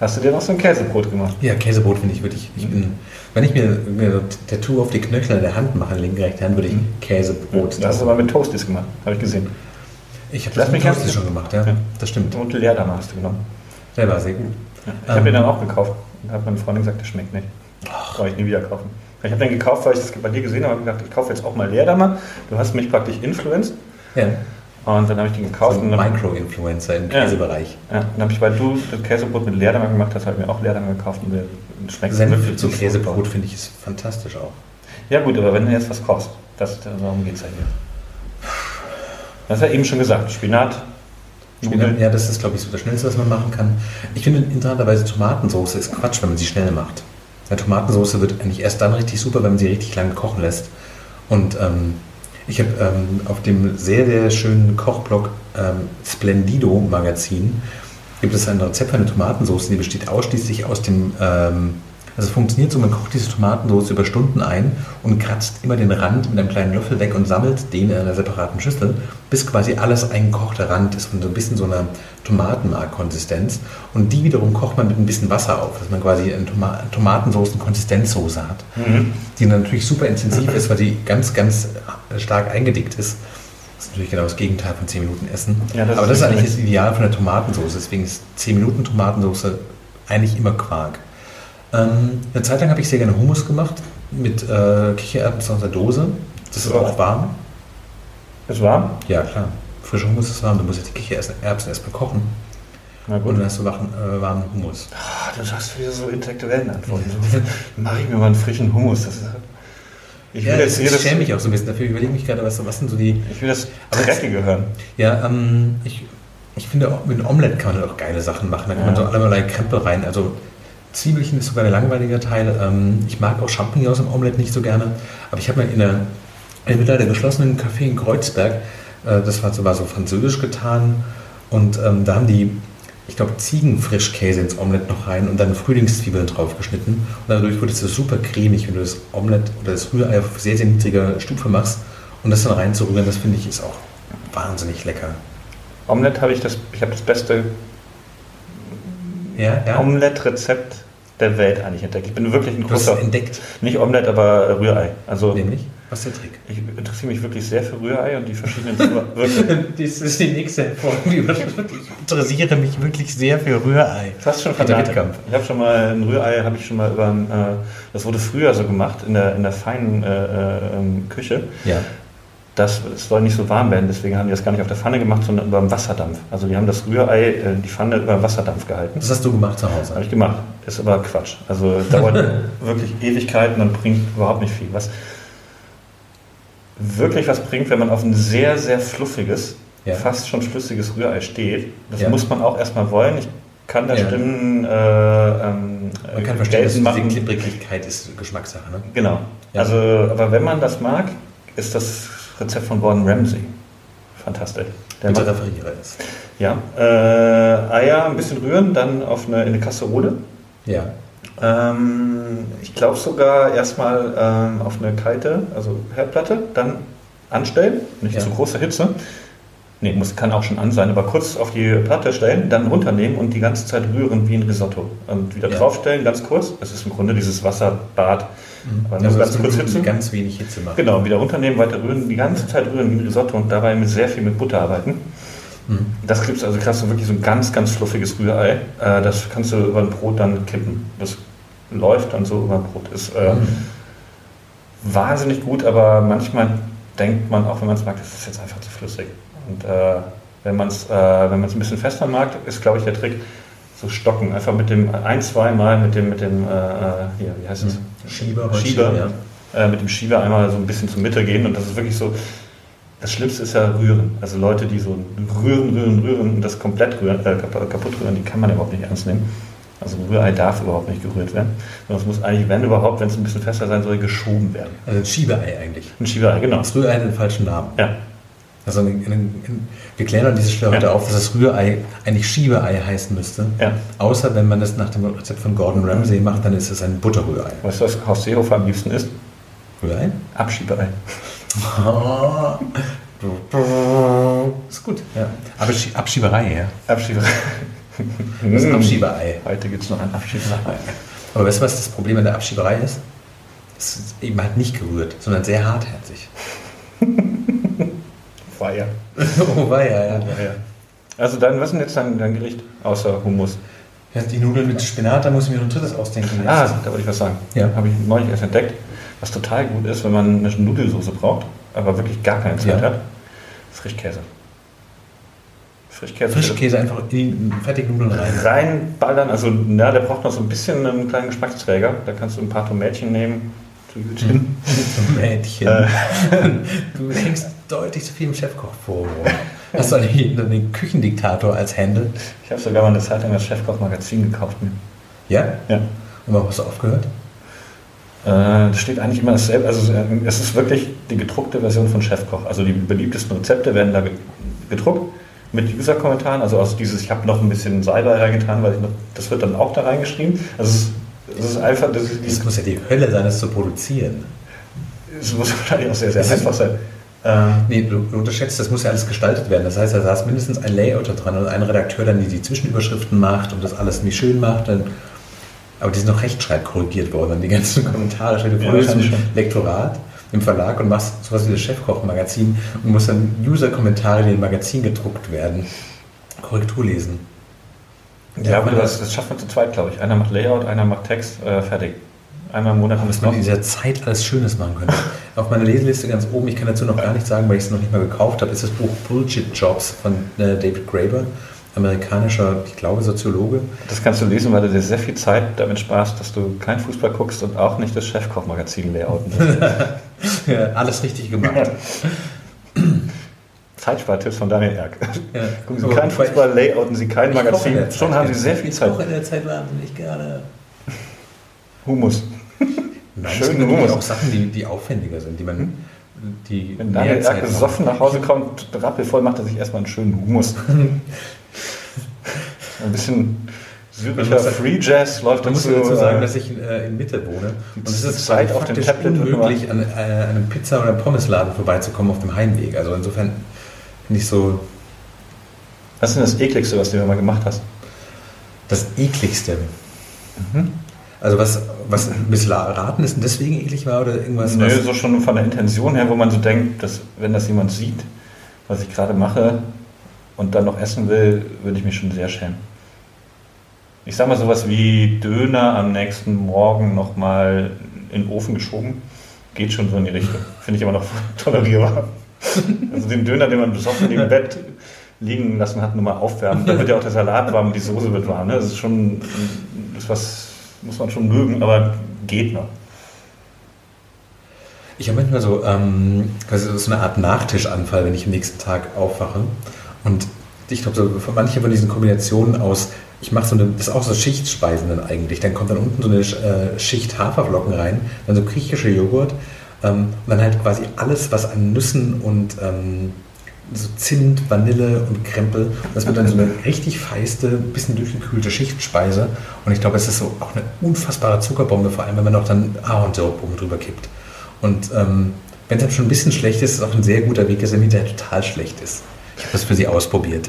hast du dir noch so ein Käsebrot gemacht. Ja, Käsebrot finde ich wirklich. Ich bin, wenn ich mir, mir ein Tattoo auf die Knöchel der Hand mache, linke, rechte Hand, würde ich mhm. Käsebrot. Das hast du aber mit Toasties gemacht, habe ich gesehen. Ich habe das mit Toasties schon gemacht, ja. ja. Das stimmt. Und Leerdammer hast du genommen. Der war sehr gut. Ja. Ich ähm, habe ihn dann auch gekauft und habe meine Freundin gesagt, der schmeckt nicht. Brauche ich nie wieder kaufen. Ich habe den gekauft, weil ich das bei dir gesehen habe und gedacht, ich kaufe jetzt auch mal Leerdammer. Du hast mich praktisch influenced. Ja. Und dann habe ich den gekauft. So Micro-Influencer im Käsebereich. Ja, dann habe ich, weil du das Käsebrot mit Leerdammer gemacht hast, habe ich mir auch Leerdammer gekauft und der schmeckt Senf zu Käsebrot finde ich ist fantastisch auch. Ja gut, aber wenn du jetzt was kochst, das, darum geht es ja hier. Das hast ja eben schon gesagt, Spinat. Spinat ja, das ist glaube ich so das Schnellste, was man machen kann. Ich finde interessanterweise Tomatensauce ist Quatsch, wenn man sie schnell macht. Eine Tomatensauce wird eigentlich erst dann richtig super, wenn man sie richtig lange kochen lässt. Und ähm, ich habe ähm, auf dem sehr, sehr schönen Kochblog ähm, Splendido Magazin gibt es ein Rezept für eine Tomatensauce, die besteht ausschließlich aus dem ähm, also es funktioniert so, man kocht diese Tomatensauce über Stunden ein und kratzt immer den Rand mit einem kleinen Löffel weg und sammelt den in einer separaten Schüssel, bis quasi alles eingekochter Rand ist und so ein bisschen so eine Tomatenmark-Konsistenz. Und die wiederum kocht man mit ein bisschen Wasser auf, dass man quasi eine Toma Tomatensoßen-Konsistenzsoße hat, mhm. die dann natürlich super intensiv ist, weil sie ganz, ganz stark eingedickt ist. Das ist natürlich genau das Gegenteil von 10 Minuten Essen. Ja, das Aber das ist eigentlich das Ideal von der Tomatensauce. Deswegen ist 10 Minuten Tomatensauce eigentlich immer Quark. Ähm, eine Zeit lang habe ich sehr gerne Hummus gemacht mit äh, Kichererbsen aus der Dose. Das ist auch warm. Ist warm? Ja, klar. Frischer Hummus ist warm. Du musst jetzt die Kichererbsen erstmal kochen. Na gut. Und dann hast du warmen, äh, warmen Hummus. Ah, du sagst wieder so intellektuellen Antworten. So, mache ich mir mal einen frischen Hummus. Das ist, ich will ja, jetzt ich schäme mich auch so ein bisschen dafür. Ich überlege mich gerade, was, was sind so die. Ich will das Dreckige hören. Ja, ähm, ich, ich finde, mit einem Omelette kann man auch geile Sachen machen. Da kann ja. man so allerlei Krempel rein. Also Zwiebelchen ist sogar der langweilige Teil. Ähm, ich mag auch Champignons im Omelette nicht so gerne. Aber ich habe mal in der, in der geschlossenen Café in Kreuzberg, äh, das war so, war so französisch getan. Und ähm, da haben die, ich glaube, Ziegenfrischkäse ins Omelette noch rein und dann Frühlingszwiebeln drauf geschnitten. Und dadurch wurde es so super cremig, wenn du das Omelette oder das Rührei auf sehr, sehr niedriger Stufe machst. Und das dann reinzurühren, das finde ich ist auch wahnsinnig lecker. Omelette habe ich das, ich habe das beste ja, ja. Omelette-Rezept der Welt eigentlich entdeckt. Ich bin wirklich ein großer. Was entdeckt? Nicht Omelette, aber Rührei. Also, Nämlich? Was ist der Trick? Ich interessiere mich wirklich sehr für Rührei und die verschiedenen. das ist die nächste Folge. Ich interessiere mich wirklich sehr für Rührei. Das hast schon Fanatiker. Ich habe schon mal ein Rührei, habe ich schon mal über. Äh, das wurde früher so gemacht in der, in der feinen äh, äh, ähm, Küche. Ja das, es soll nicht so warm werden, deswegen haben die das gar nicht auf der Pfanne gemacht, sondern über dem Wasserdampf. Also die haben das Rührei, äh, die Pfanne über dem Wasserdampf gehalten. Das hast du gemacht zu Hause? Habe ich gemacht. Ist aber Quatsch. Also dauert wirklich Ewigkeiten und bringt überhaupt nicht viel. Was wirklich was bringt, wenn man auf ein sehr, sehr fluffiges ja. fast schon flüssiges Rührei steht. Das ja. muss man auch erstmal wollen. Ich kann da ja. Stimmen. Äh, ähm, man kann verstehen, dass diese Klipprigkeit ist Geschmackssache. Ne? Genau. Also, aber wenn man das mag, ist das Rezept von Gordon Ramsay fantastisch. Der Bitte referiere es. Ja, äh, Eier ein bisschen rühren, dann auf eine, in eine Kasserole. Ja. Ähm, ich glaube sogar erstmal ähm, auf eine kalte, also Herdplatte, dann anstellen, nicht ja. zu große Hitze. Nee, muss, kann auch schon an sein, aber kurz auf die Platte stellen, dann runternehmen und die ganze Zeit rühren wie ein Risotto. Und wieder ja. draufstellen, ganz kurz. Das ist im Grunde dieses Wasserbad. Mhm. Aber nur also ganz kurz Hitze. Ganz wenig Hitze machen. Genau, wieder runternehmen, weiter rühren, die ganze Zeit rühren wie ein Risotto und dabei mit sehr viel mit Butter arbeiten. Mhm. Das gibt es, also kriegst du wirklich so ein ganz, ganz fluffiges Rührei. Äh, das kannst du über ein Brot dann kippen. Das läuft dann so über ein Brot. Ist äh, mhm. wahnsinnig gut, aber manchmal denkt man, auch wenn man es mag, das ist jetzt einfach zu flüssig. Und äh, wenn man es äh, wenn ein bisschen fester mag, ist, glaube ich, der Trick, so stocken. Einfach mit dem ein, zwei Mal mit dem, mit dem äh, äh hier, wie heißt es? Mhm. Schieber. Schieber, ja. Äh, mit dem Schieber einmal so ein bisschen zur Mitte gehen. Und das ist wirklich so, das Schlimmste ist ja rühren. Also Leute, die so rühren, rühren, rühren und das komplett rühren, äh, kaputt rühren, die kann man überhaupt nicht ernst nehmen. Also Rührei darf überhaupt nicht gerührt werden. Sondern es muss eigentlich, wenn überhaupt, wenn es ein bisschen fester sein soll, geschoben werden. Also ein Schiebeei eigentlich. Ein Schiebeei, genau. Das Rührei hat den falschen Namen. Ja. Also in, in, in, wir klären an dieser Stelle ja. heute auf, dass das Rührei eigentlich Schiebeei heißen müsste. Ja. Außer wenn man das nach dem Rezept von Gordon Ramsay macht, dann ist es ein Butterrührei. Weißt du, was Horst Seehofer am liebsten ist? Rührei? Abschiebeei. ist gut. Ja. Aber Abschieberei, ja. Abschieberei. Das ist Abschieberei. Heute gibt es noch ein Abschieberei. Aber weißt du, was das Problem an der Abschieberei ist? Es ist eben halt nicht gerührt, sondern sehr hartherzig. Weiher. oh, Weiher, ja. Oh, Also dann, was ist denn jetzt dein, dein Gericht, außer Hummus? Ja, die Nudeln mit Spinat, da muss ich mir noch ein drittes ausdenken. Jetzt. Ah, da wollte ich was sagen. Ja. Habe ich neulich erst entdeckt. Was total gut ist, wenn man eine Nudelsauce braucht, aber wirklich gar keine Zeit ja. hat, Frischkäse. Frischkäse. Frischkäse einfach in fertige Nudeln rein. Reinballern, also na, der braucht noch so ein bisschen einen kleinen Geschmacksträger. Da kannst du ein paar Tomätchen nehmen. Tomätchen. Tomätchen. Du hängst deutlich zu viel im Chefkoch vor. Hast du eigentlich den Küchendiktator als Händel? Ich habe sogar mal eine Zeit lang das Chefkoch-Magazin gekauft. Ja? Ja. Und warum hast du aufgehört? Äh, das steht eigentlich immer dasselbe. Also äh, es ist wirklich die gedruckte Version von Chefkoch. Also die beliebtesten Rezepte werden da gedruckt mit User-Kommentaren. Also aus dieses, ich habe noch ein bisschen Salbei reingetan, weil ich noch, das wird dann auch da reingeschrieben. Also es ist, es ist einfach. Das, das muss ja die Hölle sein, das zu produzieren. Es muss wahrscheinlich auch sehr, sehr einfach sein. Ähm, nee, du, du, unterschätzt, das muss ja alles gestaltet werden. Das heißt, da saß mindestens ein Layouter dran und ein Redakteur dann, die die Zwischenüberschriften macht und das alles nicht schön macht. Dann, aber die sind noch rechtschreibkorrigiert worden, die ganzen Kommentare. Stell dir vor, ja, ein Lektorat im Verlag und machst sowas wie das Chefkoch-Magazin und musst dann User-Kommentare, die im Magazin gedruckt werden, Korrektur lesen. Ja, ja aber das, das schafft man zu zweit, glaube ich. Einer macht Layout, einer macht Text, äh, fertig einmal im Monat. Was man in dieser Zeit alles Schönes machen könnte. Auf meiner Leseliste ganz oben, ich kann dazu noch gar nichts sagen, weil ich es noch nicht mal gekauft habe, ist das Buch Bullshit Jobs von äh, David Graeber, amerikanischer, ich glaube, Soziologe. Das kannst du lesen, weil du dir sehr viel Zeit damit sparst, dass du kein Fußball guckst und auch nicht das Chefkoch-Magazin layouten ja, alles richtig gemacht. Zeitspartipps von Daniel Erk. Ja. Gucken Sie kein Fußball, layouten Sie kein Magazin. Schon haben Sie sehr viel Zeit. Ich koche in der Zeit wahnsinnig gerne. Humus. Nein, Schön Humus. auch Sachen, die, die aufwendiger sind, die man. Hm? Die Wenn Daniel Erk besoffen nach Hause kommt, rappelvoll macht er sich erstmal einen schönen Humus. Ein bisschen syrischer Free Jazz läuft Man muss dazu sagen, äh, dass ich äh, in Mitte wohne. Und es ist Zeit auf dem Tablet unmöglich, an, äh, einem Pizza- oder Pommesladen vorbeizukommen auf dem Heimweg. Also insofern nicht so. Was ist denn das ekligste, was du mal gemacht hast? Das ekligste? Mhm. Also was, was ein bisschen raten ist und deswegen eklig war oder irgendwas? Nö, so schon von der Intention her, wo man so denkt, dass wenn das jemand sieht, was ich gerade mache und dann noch essen will, würde ich mich schon sehr schämen. Ich sag mal sowas wie Döner am nächsten Morgen nochmal in den Ofen geschoben, geht schon so in die Richtung. Finde ich immer noch tolerierbar. Also den Döner, den man besoffen im Bett liegen lassen hat, nur mal aufwärmen. Dann wird ja auch der Salat warm und die Soße wird warm. Ne? Das ist schon das, was muss man schon mögen, aber geht noch. Ich habe manchmal so, ähm, so eine Art Nachtischanfall, wenn ich am nächsten Tag aufwache. Und ich glaube, so manche von diesen Kombinationen aus, ich mache so eine, das ist auch so Schichtspeisen dann eigentlich. Dann kommt dann unten so eine äh, Schicht Haferflocken rein, dann so griechischer Joghurt ähm, und dann halt quasi alles, was an Nüssen und ähm, so Zimt, Vanille und Krempel. Das wird dann so eine richtig feiste, bisschen durchgekühlte Schichtspeise. Und ich glaube, es ist so auch eine unfassbare Zuckerbombe, vor allem wenn man noch dann Ahornsirup oben drüber kippt. Und ähm, wenn es dann schon ein bisschen schlecht ist, ist es auch ein sehr guter Weg, dass er hinterher total schlecht ist. Ich habe das für Sie ausprobiert.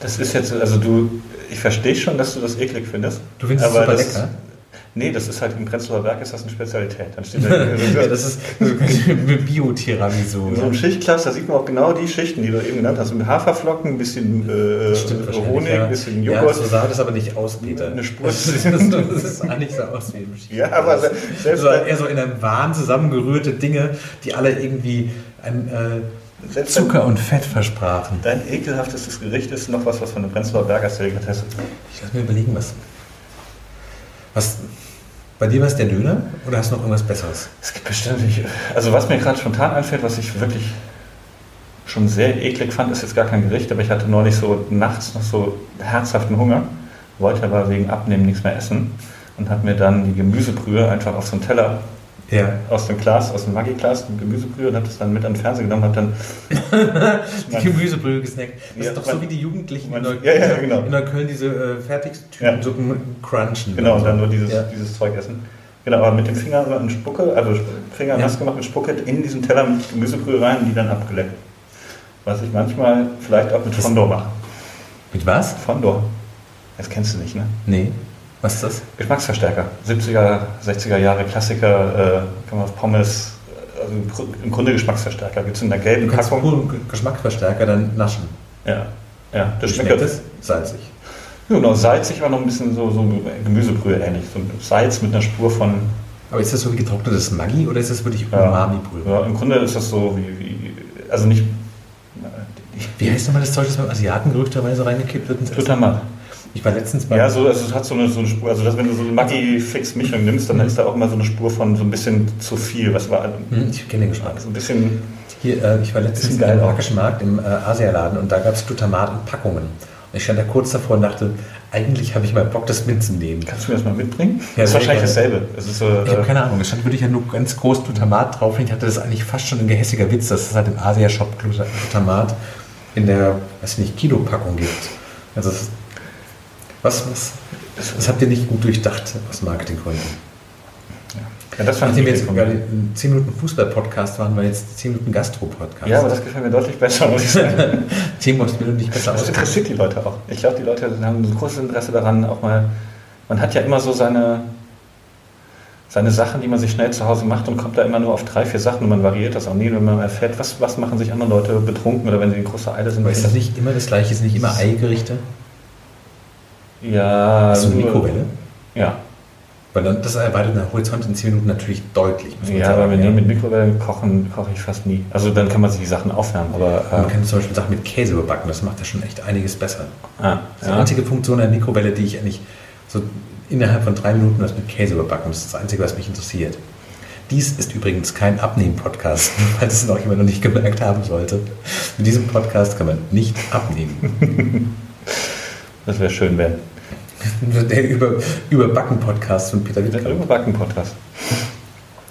Das ist jetzt, also du, ich verstehe schon, dass du das eklig findest. Du findest es super das, lecker? Nee, das ist halt im Prenzlauer Berg ist das eine Spezialität. Dann steht da, ja, das ist Bio-Tiramisu. In so einem Schichtglas, da sieht man auch genau die Schichten, die du eben genannt hast. Mit Haferflocken, ein bisschen äh, Honig, ein bisschen Joghurt. Ja, so sah das aber nicht aus, Peter. Eine Spur. Das, das sah nicht so aus wie im Schichtglas. Ja, aber selbst... So, eher so in einem Wahn zusammengerührte Dinge, die alle irgendwie ein... Äh, selbst Zucker und Fett versprachen. Dein ekelhaftestes Gericht ist noch was, was von der Prenzlauer Berger Delikatesse. Ich lass mir überlegen, was. Was. Bei dir war es der Döner oder hast du noch irgendwas Besseres? Es gibt bestimmt nicht. Also, was mir gerade spontan einfällt, was ich wirklich schon sehr eklig fand, ist jetzt gar kein Gericht, aber ich hatte neulich so nachts noch so herzhaften Hunger, wollte aber wegen Abnehmen nichts mehr essen und habe mir dann die Gemüsebrühe einfach auf so einen Teller ja. aus dem Glas, aus dem Maggi-Glas, Gemüsebrühe und habe das dann mit an den Fernseher genommen und dann die Gemüsebrühe gesnackt. Das ja, ist doch so wie die Jugendlichen in, Neukölln, ja, ja, genau. in Neukölln diese äh, Fertigtütensuppen ja. crunchen. Genau, und dann nur dieses, dieses Zeug essen. Genau, aber mit dem Finger in Spucke, also Finger nass gemacht mit Spucke in diesen Teller mit Gemüsebrühe rein und die dann abgeleckt. Was ich manchmal vielleicht auch mit Fondor mache. Mit was? Fondor. Das kennst du nicht, ne? Nee. Was ist das? Geschmacksverstärker. 70er, 60er Jahre Klassiker, äh, kann man auf Pommes, also im Grunde Geschmacksverstärker. Gibt es in der gelben du kannst Packung. Geschmacksverstärker dann naschen. Ja, ja. Das schmeckt, schmeckt es? Salzig. Ja, genau, salzig, aber noch ein bisschen so, so Gemüsebrühe ähnlich. So Salz mit einer Spur von. Aber ist das so wie getrocknetes Maggi oder ist das wirklich Umami-Brühe? Ja, im Grunde ist das so wie, wie also nicht. Wie heißt nochmal das Zeug, das beim Asiaten gerüchterweise reingekippt wird? Glutamat. Ich war letztens bei. Ja, so, also es hat so eine, so eine Spur. Also, dass, wenn du so eine Maggi-Fix-Mischung nimmst, dann mhm. ist da auch immer so eine Spur von so ein bisschen zu viel. Was war. Mhm, ich kenne den Geschmack. So ein bisschen. Hier, äh, ich war letztens im Markischen Markt im äh, Asialaden und da gab es Glutamat in Packungen. Und ich stand da kurz davor und dachte, eigentlich habe ich mal Bock, das mitzunehmen. Kannst du mir das mal mitbringen? Ja, das ist wahrscheinlich dasselbe. Es ist so, ich habe äh, keine Ahnung. Es stand wirklich ja nur ganz groß Glutamat drauf. Und ich hatte das eigentlich fast schon ein gehässiger Witz, dass es halt im Asia-Shop Glutamat in der, weiß nicht, Kilopackung gibt. Also ist was, was, das habt ihr nicht gut durchdacht aus Marketinggründen. Ja. Das fand Nachdem wir jetzt gerade in 10 Minuten Fußball-Podcast waren, war jetzt 10 Minuten Gastro-Podcast. Ja, aber das gefällt mir deutlich besser, muss ich sagen. Timo ist mir nicht besser Das interessiert die Leute auch. Ich glaube, die Leute haben ein großes Interesse daran, auch mal. Man hat ja immer so seine, seine Sachen, die man sich schnell zu Hause macht und kommt da immer nur auf drei, vier Sachen und man variiert das auch nie, wenn man erfährt, was, was machen sich andere Leute betrunken oder wenn sie in großer Eile sind. Aber ist das nicht immer das Gleiche? Ist nicht immer Eigerichte? Ja. Hast du eine Mikrowelle? Ja. Weil dann, das erweitert den Horizont in 10 Minuten natürlich deutlich. Ja, aber wenn ja. mit Mikrowelle kochen, koche ich fast nie. Also dann kann man sich die Sachen aufwärmen. Aber, man äh, kann zum Beispiel Sachen mit Käse überbacken, das macht ja schon echt einiges besser. Ah, das ist ja. die einzige Funktion der Mikrowelle, die ich eigentlich so innerhalb von drei Minuten was mit Käse überbacken. Das ist das Einzige, was mich interessiert. Dies ist übrigens kein Abnehmen-Podcast, falls es noch jemand noch nicht gemerkt haben sollte. Mit diesem Podcast kann man nicht abnehmen. Das wäre schön, wenn. Der über, Überbacken-Podcast von Peter Wittkamp. Der Überbacken-Podcast.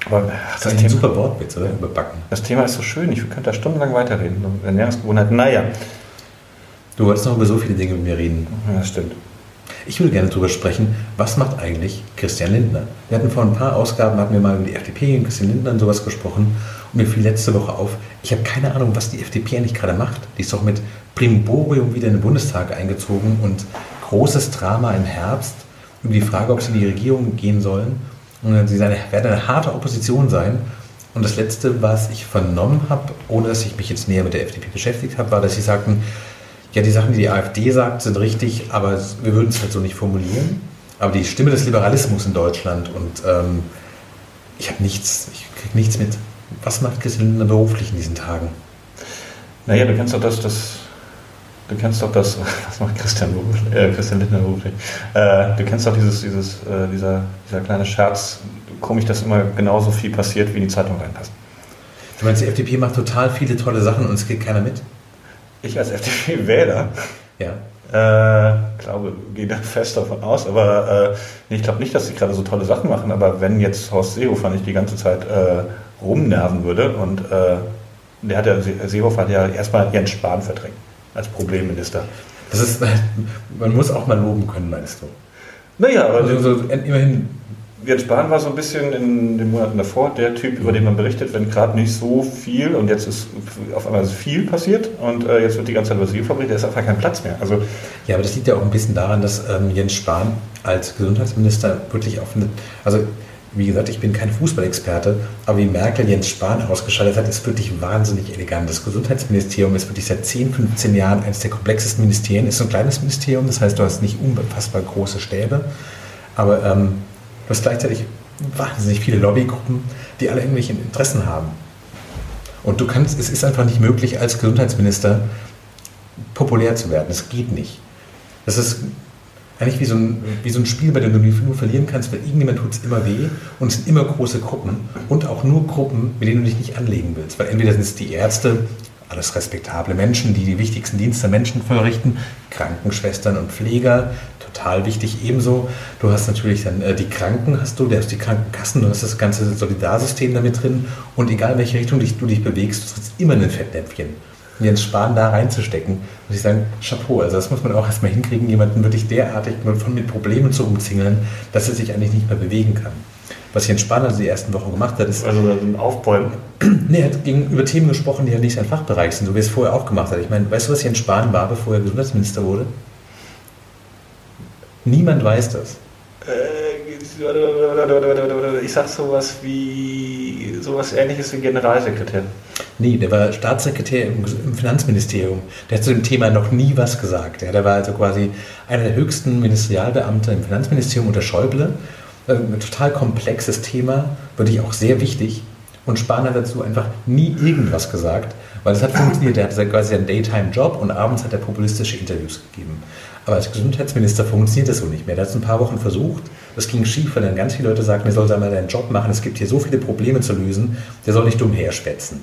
Aber das, das ist ein super Wortwitz, oder? Überbacken. Das Thema ist so schön, ich könnte da stundenlang weiterreden. Ernährungsgewohnheiten, naja. Du wolltest noch über so viele Dinge mit mir reden. Ja, das stimmt. Ich würde gerne darüber sprechen, was macht eigentlich Christian Lindner? Wir hatten vor ein paar Ausgaben, hatten wir mal über die FDP und Christian Lindner und sowas gesprochen. Und mir fiel letzte Woche auf, ich habe keine Ahnung, was die FDP eigentlich gerade macht. Die ist doch mit Primborium wieder in den Bundestag eingezogen und großes Drama im Herbst über die Frage, ob sie in die Regierung gehen sollen. Und sie werden eine harte Opposition sein. Und das Letzte, was ich vernommen habe, ohne dass ich mich jetzt näher mit der FDP beschäftigt habe, war, dass sie sagten, ja, die Sachen, die die AfD sagt, sind richtig, aber wir würden es halt so nicht formulieren. Aber die Stimme des Liberalismus in Deutschland und ähm, ich habe nichts, ich kriege nichts mit. Was macht Christian Lindner beruflich in diesen Tagen? Naja, du kennst doch das, das Du kennst doch das, was macht Christian, äh, Christian Lindner beruflich? Äh, du kennst doch dieses, dieses, äh, dieser, dieser kleine Scherz, komisch, dass immer genauso viel passiert, wie in die Zeitung reinpasst. Du meinst, die FDP macht total viele tolle Sachen und es geht keiner mit? Ich als FDP-Wähler Ja. äh, glaube, gehe da fest davon aus, aber äh, ich glaube nicht, dass sie gerade so tolle Sachen machen, aber wenn jetzt Horst Seehofer nicht die ganze Zeit äh, rumnerven würde und äh, der hat ja, Seehofer hat ja erstmal Jens Spahn verdrängt als Problemminister. Das ist, man muss auch mal loben können, meinst du? Naja, aber Also, so, immerhin, Jens Spahn war so ein bisschen in den Monaten davor der Typ, über den man berichtet, wenn gerade nicht so viel und jetzt ist auf einmal viel passiert und äh, jetzt wird die ganze Zeit Seehofer berichtet, da ist einfach kein Platz mehr. Also ja, aber das liegt ja auch ein bisschen daran, dass ähm, Jens Spahn als Gesundheitsminister wirklich auf eine, also wie gesagt, ich bin kein Fußballexperte, aber wie Merkel Jens Spahn ausgeschaltet hat, ist wirklich wahnsinnig elegant. Das Gesundheitsministerium ist wirklich seit 10, 15 Jahren eines der komplexesten Ministerien. Ist so ein kleines Ministerium, das heißt, du hast nicht unfassbar große Stäbe, aber ähm, du hast gleichzeitig wahnsinnig viele Lobbygruppen, die alle irgendwelche Interessen haben. Und du kannst, es ist einfach nicht möglich, als Gesundheitsminister populär zu werden. Das geht nicht. Das ist eigentlich wie so ein, wie so ein Spiel, bei dem du nur verlieren kannst, weil irgendjemand tut es immer weh und es sind immer große Gruppen und auch nur Gruppen, mit denen du dich nicht anlegen willst. Weil entweder sind es die Ärzte, alles respektable Menschen, die die wichtigsten Dienste Menschen verrichten, Krankenschwestern und Pfleger, total wichtig ebenso. Du hast natürlich dann äh, die Kranken, hast du, du hast die Krankenkassen, du hast das ganze Solidarsystem damit drin und egal in welche Richtung dich, du dich bewegst, du trittst immer in ein Fettnäpfchen. Und Jens Spahn da reinzustecken, muss ich sagen, Chapeau. Also das muss man auch erstmal hinkriegen, jemanden wirklich derartig von mit Problemen zu umzingeln, dass er sich eigentlich nicht mehr bewegen kann. Was Jens Spahn also die ersten Wochen gemacht hat, ist, also ein Aufbäumen. nee, er hat gegenüber Themen gesprochen, die ja nicht sein Fachbereich sind, so wie er es vorher auch gemacht hat. Ich meine, weißt du, was Jens Spahn war, bevor er Gesundheitsminister wurde? Niemand weiß das. Ich sag sowas wie sowas ähnliches wie Generalsekretär. Nee, der war Staatssekretär im, im Finanzministerium. Der hat zu dem Thema noch nie was gesagt. Ja, der war also quasi einer der höchsten Ministerialbeamte im Finanzministerium unter Schäuble. Ein total komplexes Thema, wirklich auch sehr wichtig. Und Spahn hat dazu einfach nie irgendwas gesagt, weil das hat funktioniert. Er hatte quasi einen Daytime-Job und abends hat er populistische Interviews gegeben. Aber als Gesundheitsminister funktioniert das so nicht mehr. Der hat es ein paar Wochen versucht. Das ging schief, weil dann ganz viele Leute sagten, er soll einmal seinen Job machen. Es gibt hier so viele Probleme zu lösen, der soll nicht dumm herschwätzen.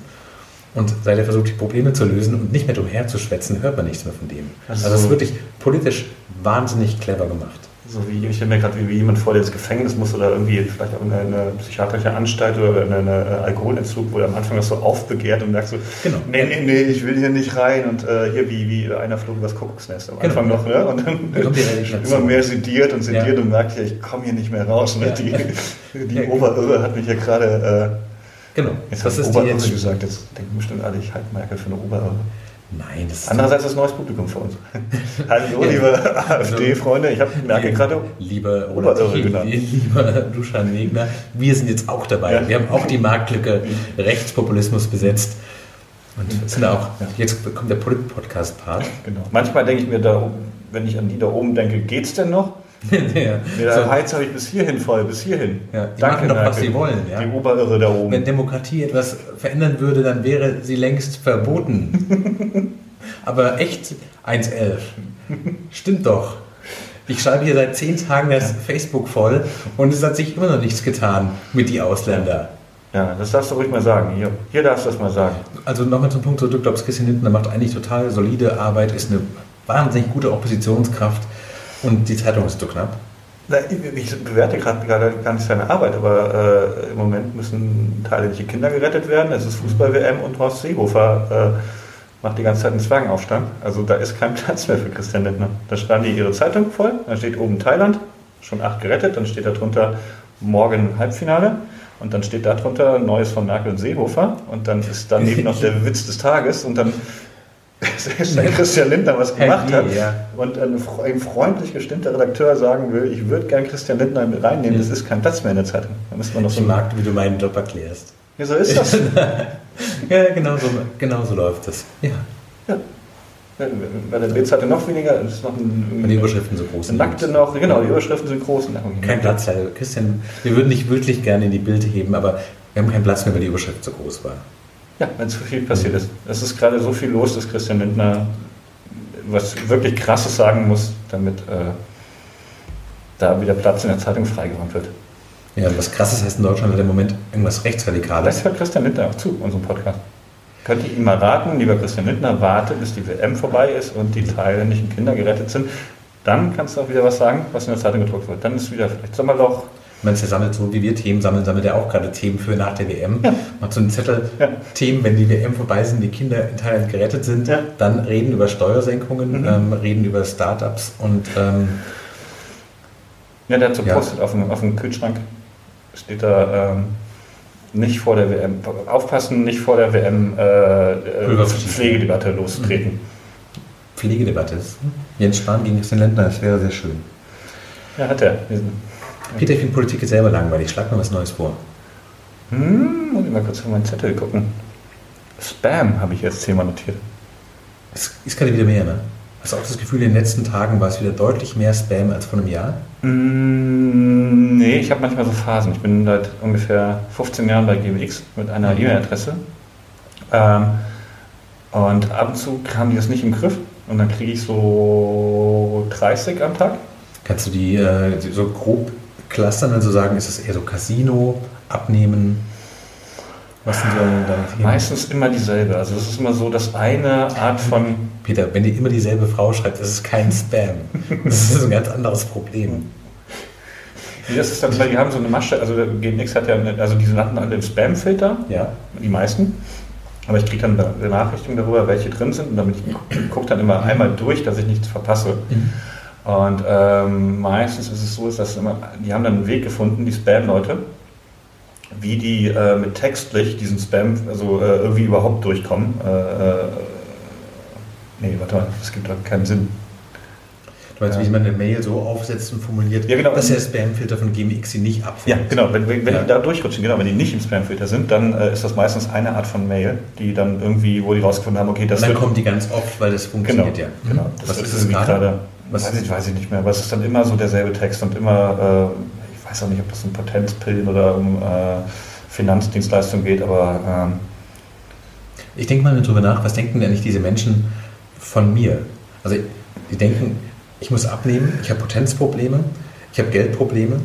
Und seit er versucht, die Probleme zu lösen und nicht mehr dumm herzuschwätzen, hört man nichts mehr von dem. Also, also das ist wirklich politisch wahnsinnig clever gemacht. So wie ich stelle mir gerade wie jemand vor, der ins Gefängnis muss oder irgendwie vielleicht auch in eine psychiatrische Anstalt oder in einen Alkoholentzug, wo er am Anfang das so aufbegehrt und merkt so, genau. nee, nee, nee, ich will hier nicht rein und äh, hier wie, wie einer flog übers Kuckucksnest am Anfang genau. noch, ne? Und dann immer mehr sediert und sediert ja. und merkt, ja, ich komme hier nicht mehr raus. Ne? Ja. Die, die ja. Oberirre hat mich hier gerade... Genau. Jetzt das ist Oberirre die gesagt, jetzt denken bestimmt alle, ich halte Merkel für eine Oberirre. Nein, das ist Andererseits ist neues Publikum für uns. Hallo, ja. liebe AfD-Freunde, ich habe Merkel gerade lieber Oberirre genannt. Lieber Duschan Wegner, wir sind jetzt auch dabei. Ja. Wir haben auch die Marktlücke Rechtspopulismus besetzt. Und sind auch, jetzt kommt der Polit-Podcast-Part. Genau. Manchmal denke ich mir, da, wenn ich an die da oben denke, geht's denn noch? ja. Der so. Heiz habe ich bis hierhin voll, bis hierhin. Ja, die Danke, machen doch, was sie wollen. Ja? Die Oberirre da oben. Wenn Demokratie etwas verändern würde, dann wäre sie längst verboten. Aber echt 1.11. Stimmt doch. Ich schreibe hier seit zehn Tagen das Facebook voll und es hat sich immer noch nichts getan mit die Ausländer. Ja, das darfst du ruhig mal sagen. Hier, hier darfst du das mal sagen. Also nochmal zum Punkt zurück. Du glaubst, Christian Lindner macht eigentlich total solide Arbeit, ist eine wahnsinnig gute Oppositionskraft und die Zeitung ist zu knapp? Ich bewerte gerade gar nicht seine Arbeit, aber äh, im Moment müssen thailändische Kinder gerettet werden. Es ist Fußball-WM und Horst Seehofer äh, macht die ganze Zeit einen Zwergenaufstand. Also da ist kein Platz mehr für Christian Lindner. Da schreiben die ihre Zeitung voll, da steht oben Thailand, schon acht gerettet, dann steht da drunter morgen Halbfinale. Und dann steht da drunter Neues von Merkel und Seehofer. Und dann ist daneben noch der Witz des Tages. Und dann wenn Christian Lindner was gemacht hat ja. und ein, ein, freundlich gestimmter Redakteur sagen will, ich würde gern Christian Lindner mit reinnehmen, es ja. ist kein Platz mehr in der Zeitung. Da müsste man noch ich so mag, wie du meinen Job erklärst. Ja, so ist das. ja, genau so, genau so läuft das. Ja. ja. Bei der Bildzeitung noch weniger, ist noch ein, Wenn die Überschriften so groß sind. Nackte noch, genau, die Überschriften sind groß. Kein Platz, Christian, wir würden dich wirklich gerne in die Bilder heben, aber wir haben keinen Platz mehr, weil die Überschrift so groß war. Ja, wenn zu viel passiert ist. Es ist gerade so viel los, dass Christian Lindner was wirklich Krasses sagen muss, damit äh, da wieder Platz in der Zeitung freigeräumt wird. Ja, was krasses heißt in Deutschland hat im Moment irgendwas Rechtsradikales. Das hört Christian Lindner auch zu, unserem Podcast. Könnt ihr ihm mal raten, lieber Christian Lindner, warte, bis die WM vorbei ist und die thailändischen Kinder gerettet sind. Dann kannst du auch wieder was sagen, was in der Zeitung gedruckt wird. Dann ist wieder vielleicht Sommerloch. Er sammelt so wie wir Themen sammeln, sammelt er auch gerade Themen für nach der WM. Ja. Macht so einen Zettel, Ja. Themen, wenn die WM vorbei sind, die Kinder in Thailand gerettet sind, Ja. dann reden über Steuersenkungen, Mhm. ähm, reden über Startups und ähm, Ja, der hat so Ja. postet auf dem, auf dem Kühlschrank, steht da ähm, nicht vor der WM, aufpassen, nicht vor der WM äh, äh. Pflegedebatte lostreten. Pflegedebatte ist. Jens Spahn gegen Christian Lindner, das wäre sehr schön. Ja, hat er. Peter, ich finde Politik ist selber langweilig. Schlag mir was Neues vor. hm, muss ich mal kurz auf meinen Zettel gucken. Spam habe ich jetzt Thema notiert. Es ist gerade wieder mehr, ne? Hast du auch das Gefühl, in den letzten Tagen war es wieder deutlich mehr Spam als vor einem Jahr? Mm, nee, ich habe manchmal so Phasen. Ich bin seit ungefähr 15 Jahren bei GWX mit einer Mhm. E-Mail-Adresse. Ähm, und ab und zu haben die das nicht im Griff. Und dann kriege ich so 30 am Tag. Kannst du die äh, so grob clustern, also sagen, ist es eher so Casino, Abnehmen? Was sind so deine? Meistens immer dieselbe. Also es ist immer so, dass eine Art von... Peter, wenn dir immer dieselbe Frau schreibt, ist es kein Spam. Das ist ein ganz anderes Problem. Nee, Das ist dann, weil die haben so eine Masche, also GMX hat ja, eine, also diese hatten alle einen Spam-Filter, Ja? die meisten. Aber ich kriege dann eine Benachrichtigung darüber, welche drin sind. Und damit ich gucke dann immer einmal durch, dass ich nichts verpasse. Und ähm, meistens ist es so, dass immer, die haben dann einen Weg gefunden, die Spam-Leute, wie die äh, mit textlich diesen Spam also äh, irgendwie überhaupt durchkommen. Äh, äh, nee, warte mal, das gibt doch keinen Sinn. Du meinst, wie man eine Mail so aufsetzt und formuliert, Ja, genau. dass der Spam-Filter von GMX sie nicht abfällt. Ja, genau. Wenn, wenn, Ja. die da durchrutschen, genau, wenn die nicht im Spamfilter sind, dann äh, ist das meistens eine Art von Mail, die dann irgendwie, wo die rausgefunden haben, okay, das Und dann wird- kommt die ganz oft, weil das genau, funktioniert ja. genau. Mhm. Das Was ist das irgendwie gerade? Was weiß ich, weiß ich nicht mehr, aber es ist dann immer so derselbe Text und immer, äh, ich weiß auch nicht, ob das um Potenzpillen oder um äh, Finanzdienstleistungen geht, aber ähm, Ich denke mal darüber nach, was denken denn eigentlich diese Menschen von mir? Also, die denken, ich muss abnehmen, ich habe Potenzprobleme, ich habe Geldprobleme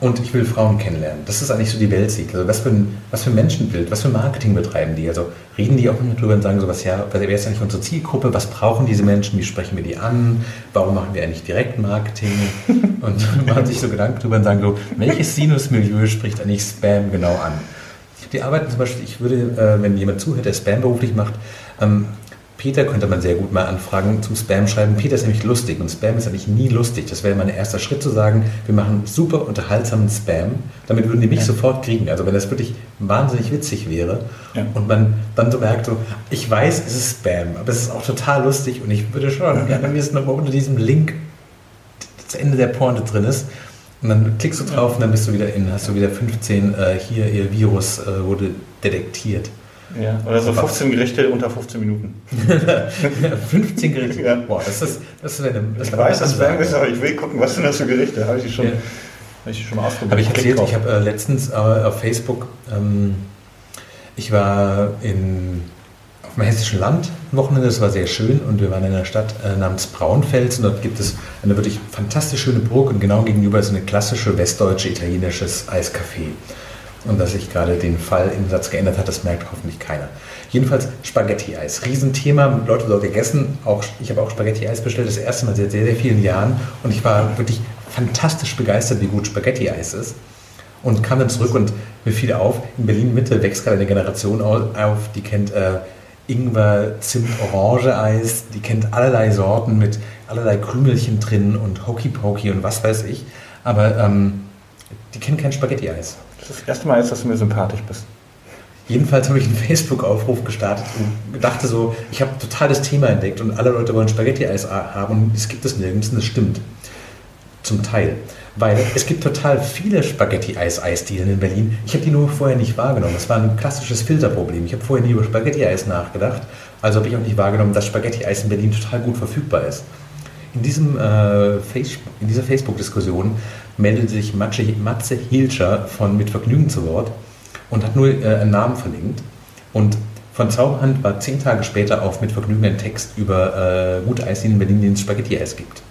und ich will Frauen kennenlernen. Das ist eigentlich so die Weltsicht. Also, was für ein, was für ein Menschenbild, was für Marketing betreiben die? Also, reden die auch immer drüber und sagen so, was, ja, wer ist eigentlich unsere Zielgruppe? Was brauchen diese Menschen? Wie sprechen wir die an? Warum machen wir eigentlich Direktmarketing? Und machen sich so Gedanken drüber und sagen so, welches Sinusmilieu spricht eigentlich Spam genau an? Die arbeiten zum Beispiel, ich würde, äh, wenn jemand zuhört, der Spam beruflich macht, ähm, Peter könnte man sehr gut mal anfragen zum Spam schreiben. Peter ist nämlich lustig und Spam ist eigentlich nie lustig. Das wäre mein erster Schritt zu sagen, wir machen super unterhaltsamen Spam. Damit würden die mich Ja. sofort kriegen. Also wenn das wirklich wahnsinnig witzig wäre Ja. und man dann so merkt, so, ich weiß, es ist Spam, aber es ist auch total lustig und ich würde schon gerne wissen, ob unter diesem Link das Ende der Pointe drin ist. Und dann klickst du drauf und dann bist du wieder in, hast du wieder 15, äh, hier, ihr Virus äh, wurde detektiert. Ja, oder so 15 Gerichte unter 15 Minuten. 15 Gerichte. Ja. Boah, das ist, das wäre eine, das Ich wäre weiß, das Ansage. ist, aber ich will gucken, was sind das für Gerichte? Habe ich die schon, Ja. habe ich die schon mal ausprobiert? Habe ich erzählt, ich habe äh, letztens äh, auf Facebook, ähm, ich war in, auf dem hessischen Land ein Wochenende, das war sehr schön und wir waren in einer Stadt äh, namens Braunfels und dort gibt es eine wirklich fantastisch schöne Burg und genau gegenüber ist eine klassische westdeutsche italienisches Eiscafé. Und dass sich gerade den Fall im Satz geändert hat, das merkt hoffentlich keiner. Jedenfalls Spaghetti-Eis. Riesenthema, Leute dort gegessen. Auch, ich habe auch Spaghetti-Eis bestellt, das erste Mal seit sehr, sehr vielen Jahren. Und ich war wirklich fantastisch begeistert, wie gut Spaghetti-Eis ist. Und kam dann zurück und mir fiel auf, in Berlin-Mitte wächst gerade eine Generation au- auf, die kennt äh, Ingwer, Zimt, Orange-Eis, die kennt allerlei Sorten mit allerlei Krümelchen drin und Hokey-Pokey und was weiß ich. Aber ähm, die kennen kein Spaghetti-Eis. Das ist das erste Mal jetzt, dass du mir sympathisch bist. Jedenfalls habe ich einen Facebook-Aufruf gestartet und dachte so, ich habe total das Thema entdeckt und alle Leute wollen Spaghetti-Eis haben und es gibt es nirgends und das stimmt. Zum Teil. Weil es gibt total viele Spaghetti-Eis-Eisdielen in Berlin. Ich habe die nur vorher nicht wahrgenommen. Das war ein klassisches Filterproblem. Ich habe vorher nie über Spaghetti-Eis nachgedacht. Also habe ich auch nicht wahrgenommen, dass Spaghetti-Eis in Berlin total gut verfügbar ist. In, diesem, äh, Face in dieser Facebook-Diskussion meldete sich Matze, Matze Hilscher von Mit Vergnügen zu Wort und hat nur äh, einen Namen verlinkt. Und von Zauberhand war zehn Tage später auf Mit Vergnügen ein Text über äh, gute Eisdielen in Berlin, es Spaghetti-Eis gibt.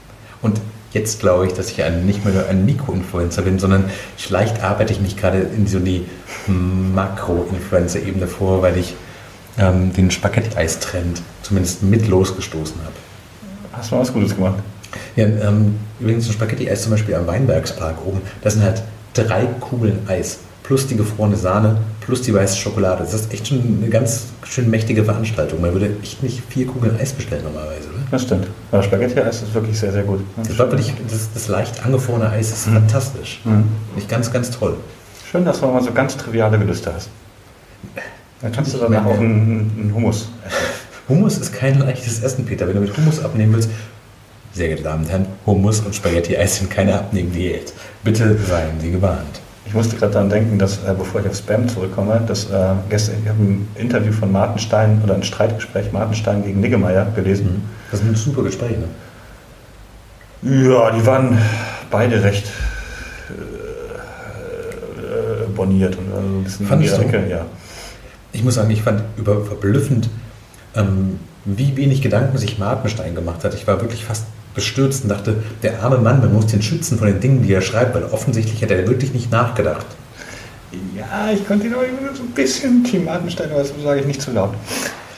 Und jetzt glaube ich, dass ich ein, nicht mehr nur ein Mikroinfluencer bin, sondern vielleicht arbeite ich mich gerade in so die Makro-Influencer-Ebene vor, weil ich ähm, den Spaghetti-Eis-Trend zumindest mit losgestoßen habe. Hast du mal was Gutes gemacht? Ja, ähm, übrigens ein Spaghetti-Eis zum Beispiel am Weinbergspark oben, das sind halt drei Kugeln Eis plus die gefrorene Sahne plus die weiße Schokolade. Das ist echt schon eine ganz schön mächtige Veranstaltung. Man würde echt nicht vier Kugeln Eis bestellen normalerweise, oder? Das stimmt. Aber Spaghetti-Eis ist wirklich sehr, sehr gut. Das, wirklich, das, das leicht angefrorene Eis ist mhm. fantastisch. Mhm. Nicht ganz, ganz toll. Schön, dass du mal so ganz triviale Gelüste hast. Dann kannst du danach auch einen, einen Hummus essen. Hummus ist kein leichtes Essen, Peter. Wenn du mit Hummus abnehmen willst, sehr geehrte Damen und Herren, Hummus und Spaghetti-Eis sind keine Abnehmdiät. Bitte seien Sie gewarnt. Ich musste gerade daran denken, dass, äh, bevor ich auf Spam zurückkomme, dass äh, gestern, ich habe ein Interview von Martenstein oder ein Streitgespräch Martenstein gegen Niggemeier gelesen. Mhm. Das ein super Gespräch, ne? Ja, die waren beide recht äh, boniert und also ein bisschen Fandest in die Ecke, ja. Ich muss sagen, ich fand über verblüffend, ähm, wie wenig Gedanken sich Martenstein gemacht hat. Ich war wirklich fast bestürzt und dachte, der arme Mann, man muss den schützen von den Dingen, die er schreibt, weil offensichtlich hat er wirklich nicht nachgedacht. Ja, ich konnte ihn auch so ein bisschen Team Martenstein, aber das sage ich nicht zu laut.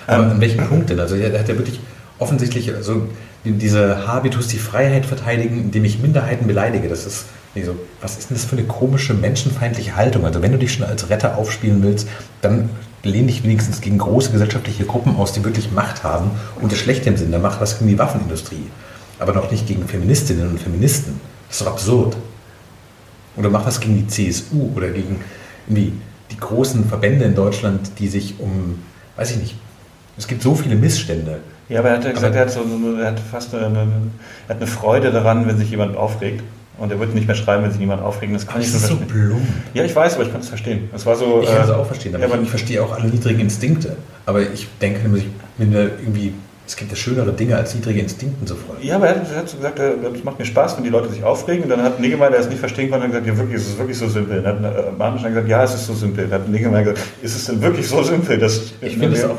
Aber ähm, an welchem Punkt denn? Also er hat ja wirklich offensichtlich also diese Habitus, die Freiheit verteidigen, indem ich Minderheiten beleidige. Das ist so, was ist denn das für eine komische menschenfeindliche Haltung? Also wenn du dich schon als Retter aufspielen willst, dann lehne dich wenigstens gegen große gesellschaftliche Gruppen aus, die wirklich Macht haben und das schlecht im Sinn. Dann mach was gegen die Waffenindustrie aber noch nicht gegen Feministinnen und Feministen. Das ist doch absurd. Oder mach was gegen die CSU oder gegen die, die großen Verbände in Deutschland, die sich um, weiß ich nicht, es gibt so viele Missstände. Ja, aber er hat ja gesagt, er hat, so, er hat fast eine, er hat eine Freude daran, wenn sich jemand aufregt. Und er wird nicht mehr schreiben, wenn sich niemand aufregt. Das kann aber ich das ist so plump. Ja, ich weiß, aber ich kann es verstehen. Das war so, ich kann es äh, auch verstehen, aber, ja, aber ich, ich verstehe auch alle niedrigen Instinkte. Aber ich denke, wenn wir irgendwie es gibt ja schönere Dinge, als niedrige Instinkten zu folgen. Ja, aber er hat, hat gesagt, es macht mir Spaß, wenn die Leute sich aufregen. Und dann hat Niggemeier, der es nicht verstehen konnte, gesagt, ja wirklich, es ist wirklich so simpel. Dann hat äh, Martin gesagt, ja, es ist so simpel. Dann hat Niggemeier gesagt, ist es denn wirklich so simpel? Dass, ich finde es auch.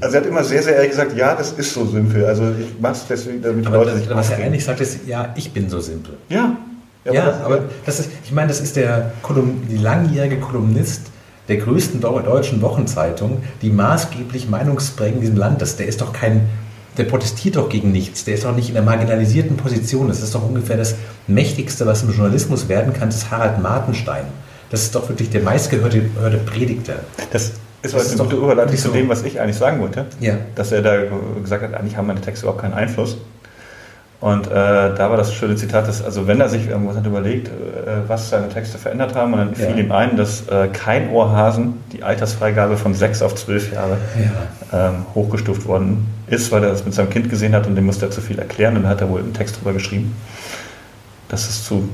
Also er hat immer sehr, sehr ehrlich gesagt, ja, das ist so simpel. Also ich mache es deswegen, damit die aber Leute das, sich Was er eigentlich sagt, ist, ja, ich bin so simpel. Ja. Ja, ja aber, aber das ist, ich meine, das ist der Kolum, die langjährige Kolumnist der größten deutschen Wochenzeitung, die maßgeblich Meinungsprägen in diesem Land ist. Der ist doch kein der protestiert doch gegen nichts. Der ist doch nicht in einer marginalisierten Position. Das ist doch ungefähr das Mächtigste, was im Journalismus werden kann, das ist Harald Martenstein. Das ist doch wirklich der meistgehörte Predigter. Das ist das eine gute Überleitung zu dem, was ich eigentlich sagen wollte. Ja. Dass er da gesagt hat, eigentlich haben meine Texte überhaupt keinen Einfluss. Und äh, da war das schöne Zitat, dass, also wenn er sich irgendwas hat überlegt, äh, was seine Texte verändert haben, und dann ja. fiel ihm ein, dass äh, kein Ohrhasen die Altersfreigabe von sechs auf zwölf Jahre ja. ähm, hochgestuft worden ist, weil er das mit seinem Kind gesehen hat und dem musste er zu viel erklären und dann hat er wohl einen Text drüber geschrieben, dass es zu,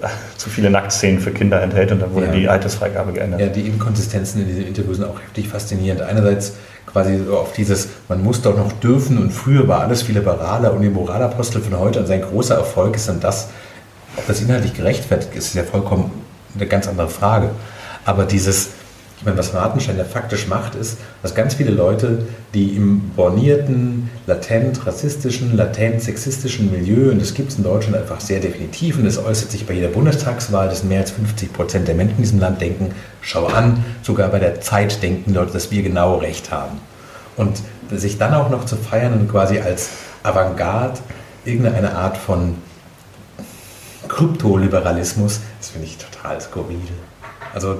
zu viele Nacktszenen für Kinder enthält und dann wurde ja. die Altersfreigabe geändert. Ja, die Inkonsistenzen in diesen Interviews sind auch heftig faszinierend. Einerseits quasi auf dieses, man muss doch noch dürfen und früher war alles viel liberaler und die Moralapostel von heute und sein großer Erfolg ist dann das, ob das inhaltlich gerechtfertigt ist, ist ja vollkommen eine ganz andere Frage. Aber dieses, ich meine, was Martenstein ja faktisch macht, ist, dass ganz viele Leute, die im bornierten, latent rassistischen, latent sexistischen Milieu, und das gibt es in Deutschland einfach sehr definitiv, und das äußert sich bei jeder Bundestagswahl, dass mehr als 50 Prozent der Menschen in diesem Land denken, schau an, sogar bei der Zeit denken Leute, dass wir genau recht haben. Und sich dann auch noch zu feiern und quasi als Avantgarde irgendeine Art von Kryptoliberalismus, das finde ich total skurril. Also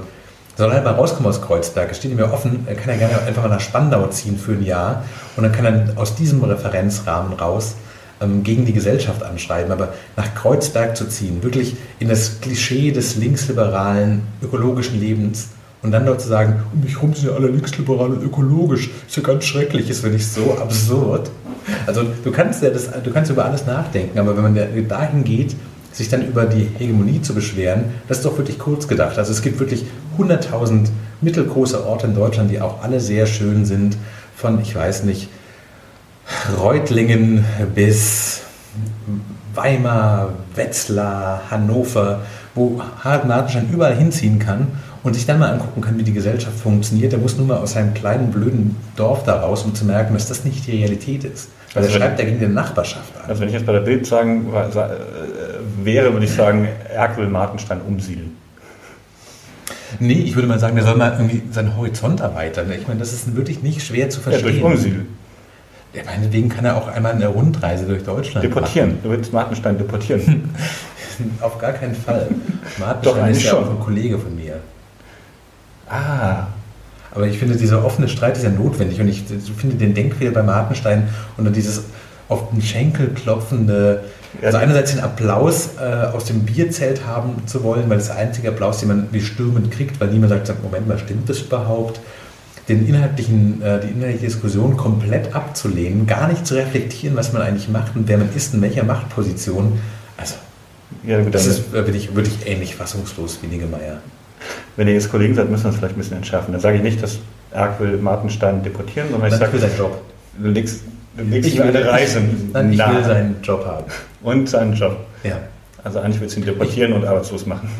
soll halt mal rauskommen aus Kreuzberg. Es steht ihm ja offen, er kann ja gerne einfach mal nach Spandau ziehen für ein Jahr und dann kann er aus diesem Referenzrahmen raus ähm, gegen die Gesellschaft anschreiben. Aber nach Kreuzberg zu ziehen, wirklich in das Klischee des linksliberalen ökologischen Lebens und dann dort zu sagen, um mich herum sind ja alle linksliberal und ökologisch, ist ja ganz schrecklich, ist finde ich so absurd. Also du kannst ja das, du kannst über alles nachdenken, aber wenn man dahin geht, sich dann über die Hegemonie zu beschweren, das ist doch wirklich kurz gedacht. Also es gibt wirklich 100.000 mittelgroße Orte in Deutschland, die auch alle sehr schön sind, von, ich weiß nicht, Reutlingen bis Weimar, Wetzlar, Hannover, wo Harald Martenstein überall hinziehen kann und sich dann mal angucken kann, wie die Gesellschaft funktioniert. Der muss nur mal aus seinem kleinen, blöden Dorf da raus, um zu merken, dass das nicht die Realität ist. Weil also er schreibt ja gegen die Nachbarschaft an. Also wenn ich jetzt bei der Bild sagen, wäre, würde ich sagen, Erkel Martenstein umsiedeln. Nee, ich würde mal sagen, der soll mal irgendwie seinen Horizont erweitern. Ich meine, das ist wirklich nicht schwer zu verstehen. Ja, durch Umsiedeln. Ja, meinetwegen kann er auch einmal eine Rundreise durch Deutschland Deportieren. Machen. Du willst Martenstein deportieren. Auf gar keinen Fall. Martenstein Doch, ist ja schon. auch ein Kollege von mir. Ah. Aber ich finde, dieser offene Streit ist ja notwendig und ich finde den Denkfehler bei Martenstein und dieses auf den Schenkel klopfende, also einerseits den Applaus äh, aus dem Bierzelt haben zu wollen, weil das der einzige Applaus, den man wie stürmend kriegt, weil niemand sagt, Moment mal, stimmt das überhaupt? Den inhaltlichen, äh, die inhaltliche Diskussion komplett abzulehnen, gar nicht zu reflektieren, was man eigentlich macht und wer man ist, in welcher Machtposition. Also, ja, gut, das ist, äh, bin ich wirklich ähnlich fassungslos wie Niggemeier. Wenn ihr jetzt Kollegen seid, müssen wir es vielleicht ein bisschen entschärfen. Dann sage ich nicht, dass Erk will Martenstein deportieren, sondern ich sage, Job. Du legst ich will eine Reise. Nein, ich will seinen Job haben. Und seinen Job. Ja. Also eigentlich willst du ihn deportieren ich, und arbeitslos machen.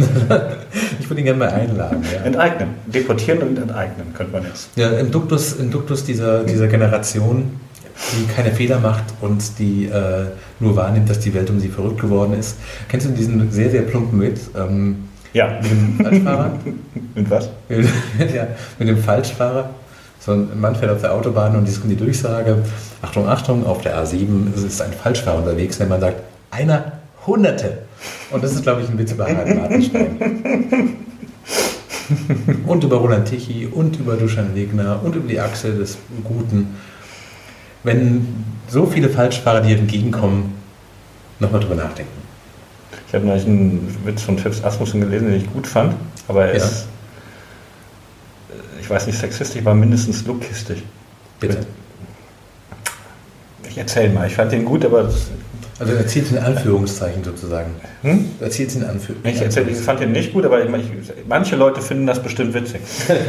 ich würde ihn gerne mal einladen. Ja. Enteignen. Deportieren und enteignen könnte man jetzt. Ja, im Duktus, im Duktus dieser, dieser Generation, die keine Fehler macht und die äh, nur wahrnimmt, dass die Welt um sie verrückt geworden ist. Kennst du diesen sehr, sehr plumpen Witz? Ähm, ja. Mit dem Falschfahrer? mit was? ja, mit dem Falschfahrer. So ein Mann fährt auf der Autobahn und es kommt die Durchsage, Achtung, Achtung, auf der A7 ist ein Falschfahrer unterwegs, wenn man sagt, einer, Hunderte. Und das ist, glaube ich, ein Witz über Harald Martenstein. und über Roland Tichy und über Duschan Wegner und über die Achse des Guten. Wenn so viele Falschfahrer dir entgegenkommen, nochmal drüber nachdenken. Ich habe neulich einen Witz von Phipps Asmussen gelesen, den ich gut fand, aber er ja. ist ich weiß nicht, sexistisch, war mindestens lookistisch. Bitte. Ich erzähle mal, ich fand den gut, aber. Also er zieht in Anführungszeichen sozusagen. Hm? Er zieht in Anführungszeichen. Ich, erzähl, ich fand den nicht gut, aber ich, manche Leute finden das bestimmt witzig.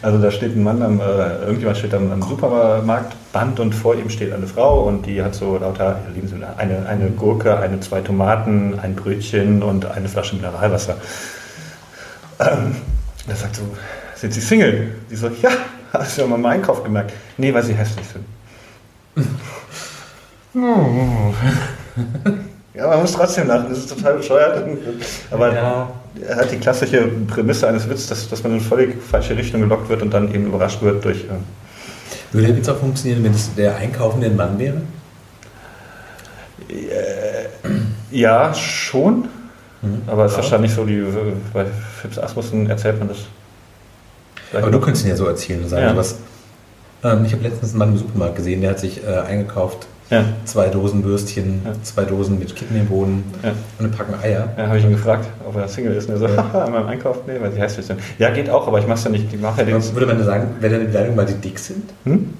Also da steht ein Mann, am, äh, irgendjemand steht am, am Supermarktband und vor ihm steht eine Frau und die hat so lauter eine, eine Gurke, eine, zwei Tomaten, ein Brötchen und eine Flasche Mineralwasser. Ähm, er sagt so, sind Sie Single? Die so, ja, hast du ja mal meinen Einkauf gemerkt. Nee, weil Sie hässlich sind. ja, man muss trotzdem lachen, das ist total bescheuert. Aber ja. er hat die klassische Prämisse eines Witzes, dass, dass man in völlig falsche Richtung gelockt wird und dann eben überrascht wird durch. Äh Würde der Witz auch funktionieren, wenn es der einkaufende ein Mann wäre? Äh, ja, schon. Mhm. Aber es ist wahrscheinlich so, die, bei Phipps Asmussen erzählt man das aber du könntest ihn ja so erzählen und sagen, ja. was. Ähm, ich habe letztens einen Mann im Supermarkt gesehen, der hat sich äh, eingekauft. Ja. Zwei Dosen Würstchen, ja. zwei Dosen mit Kidneybohnen ja. und eine Packung Eier. Ja, habe ich ihn gefragt, ob er Single ist. Und er so, haha, in meinem Einkauf? Nee, weil die heißt sind. Ja, geht auch, aber ich mache es ja nicht. Ich mache ja den Würde man sagen, wäre deine Beleidigung, weil die dick sind? Hm?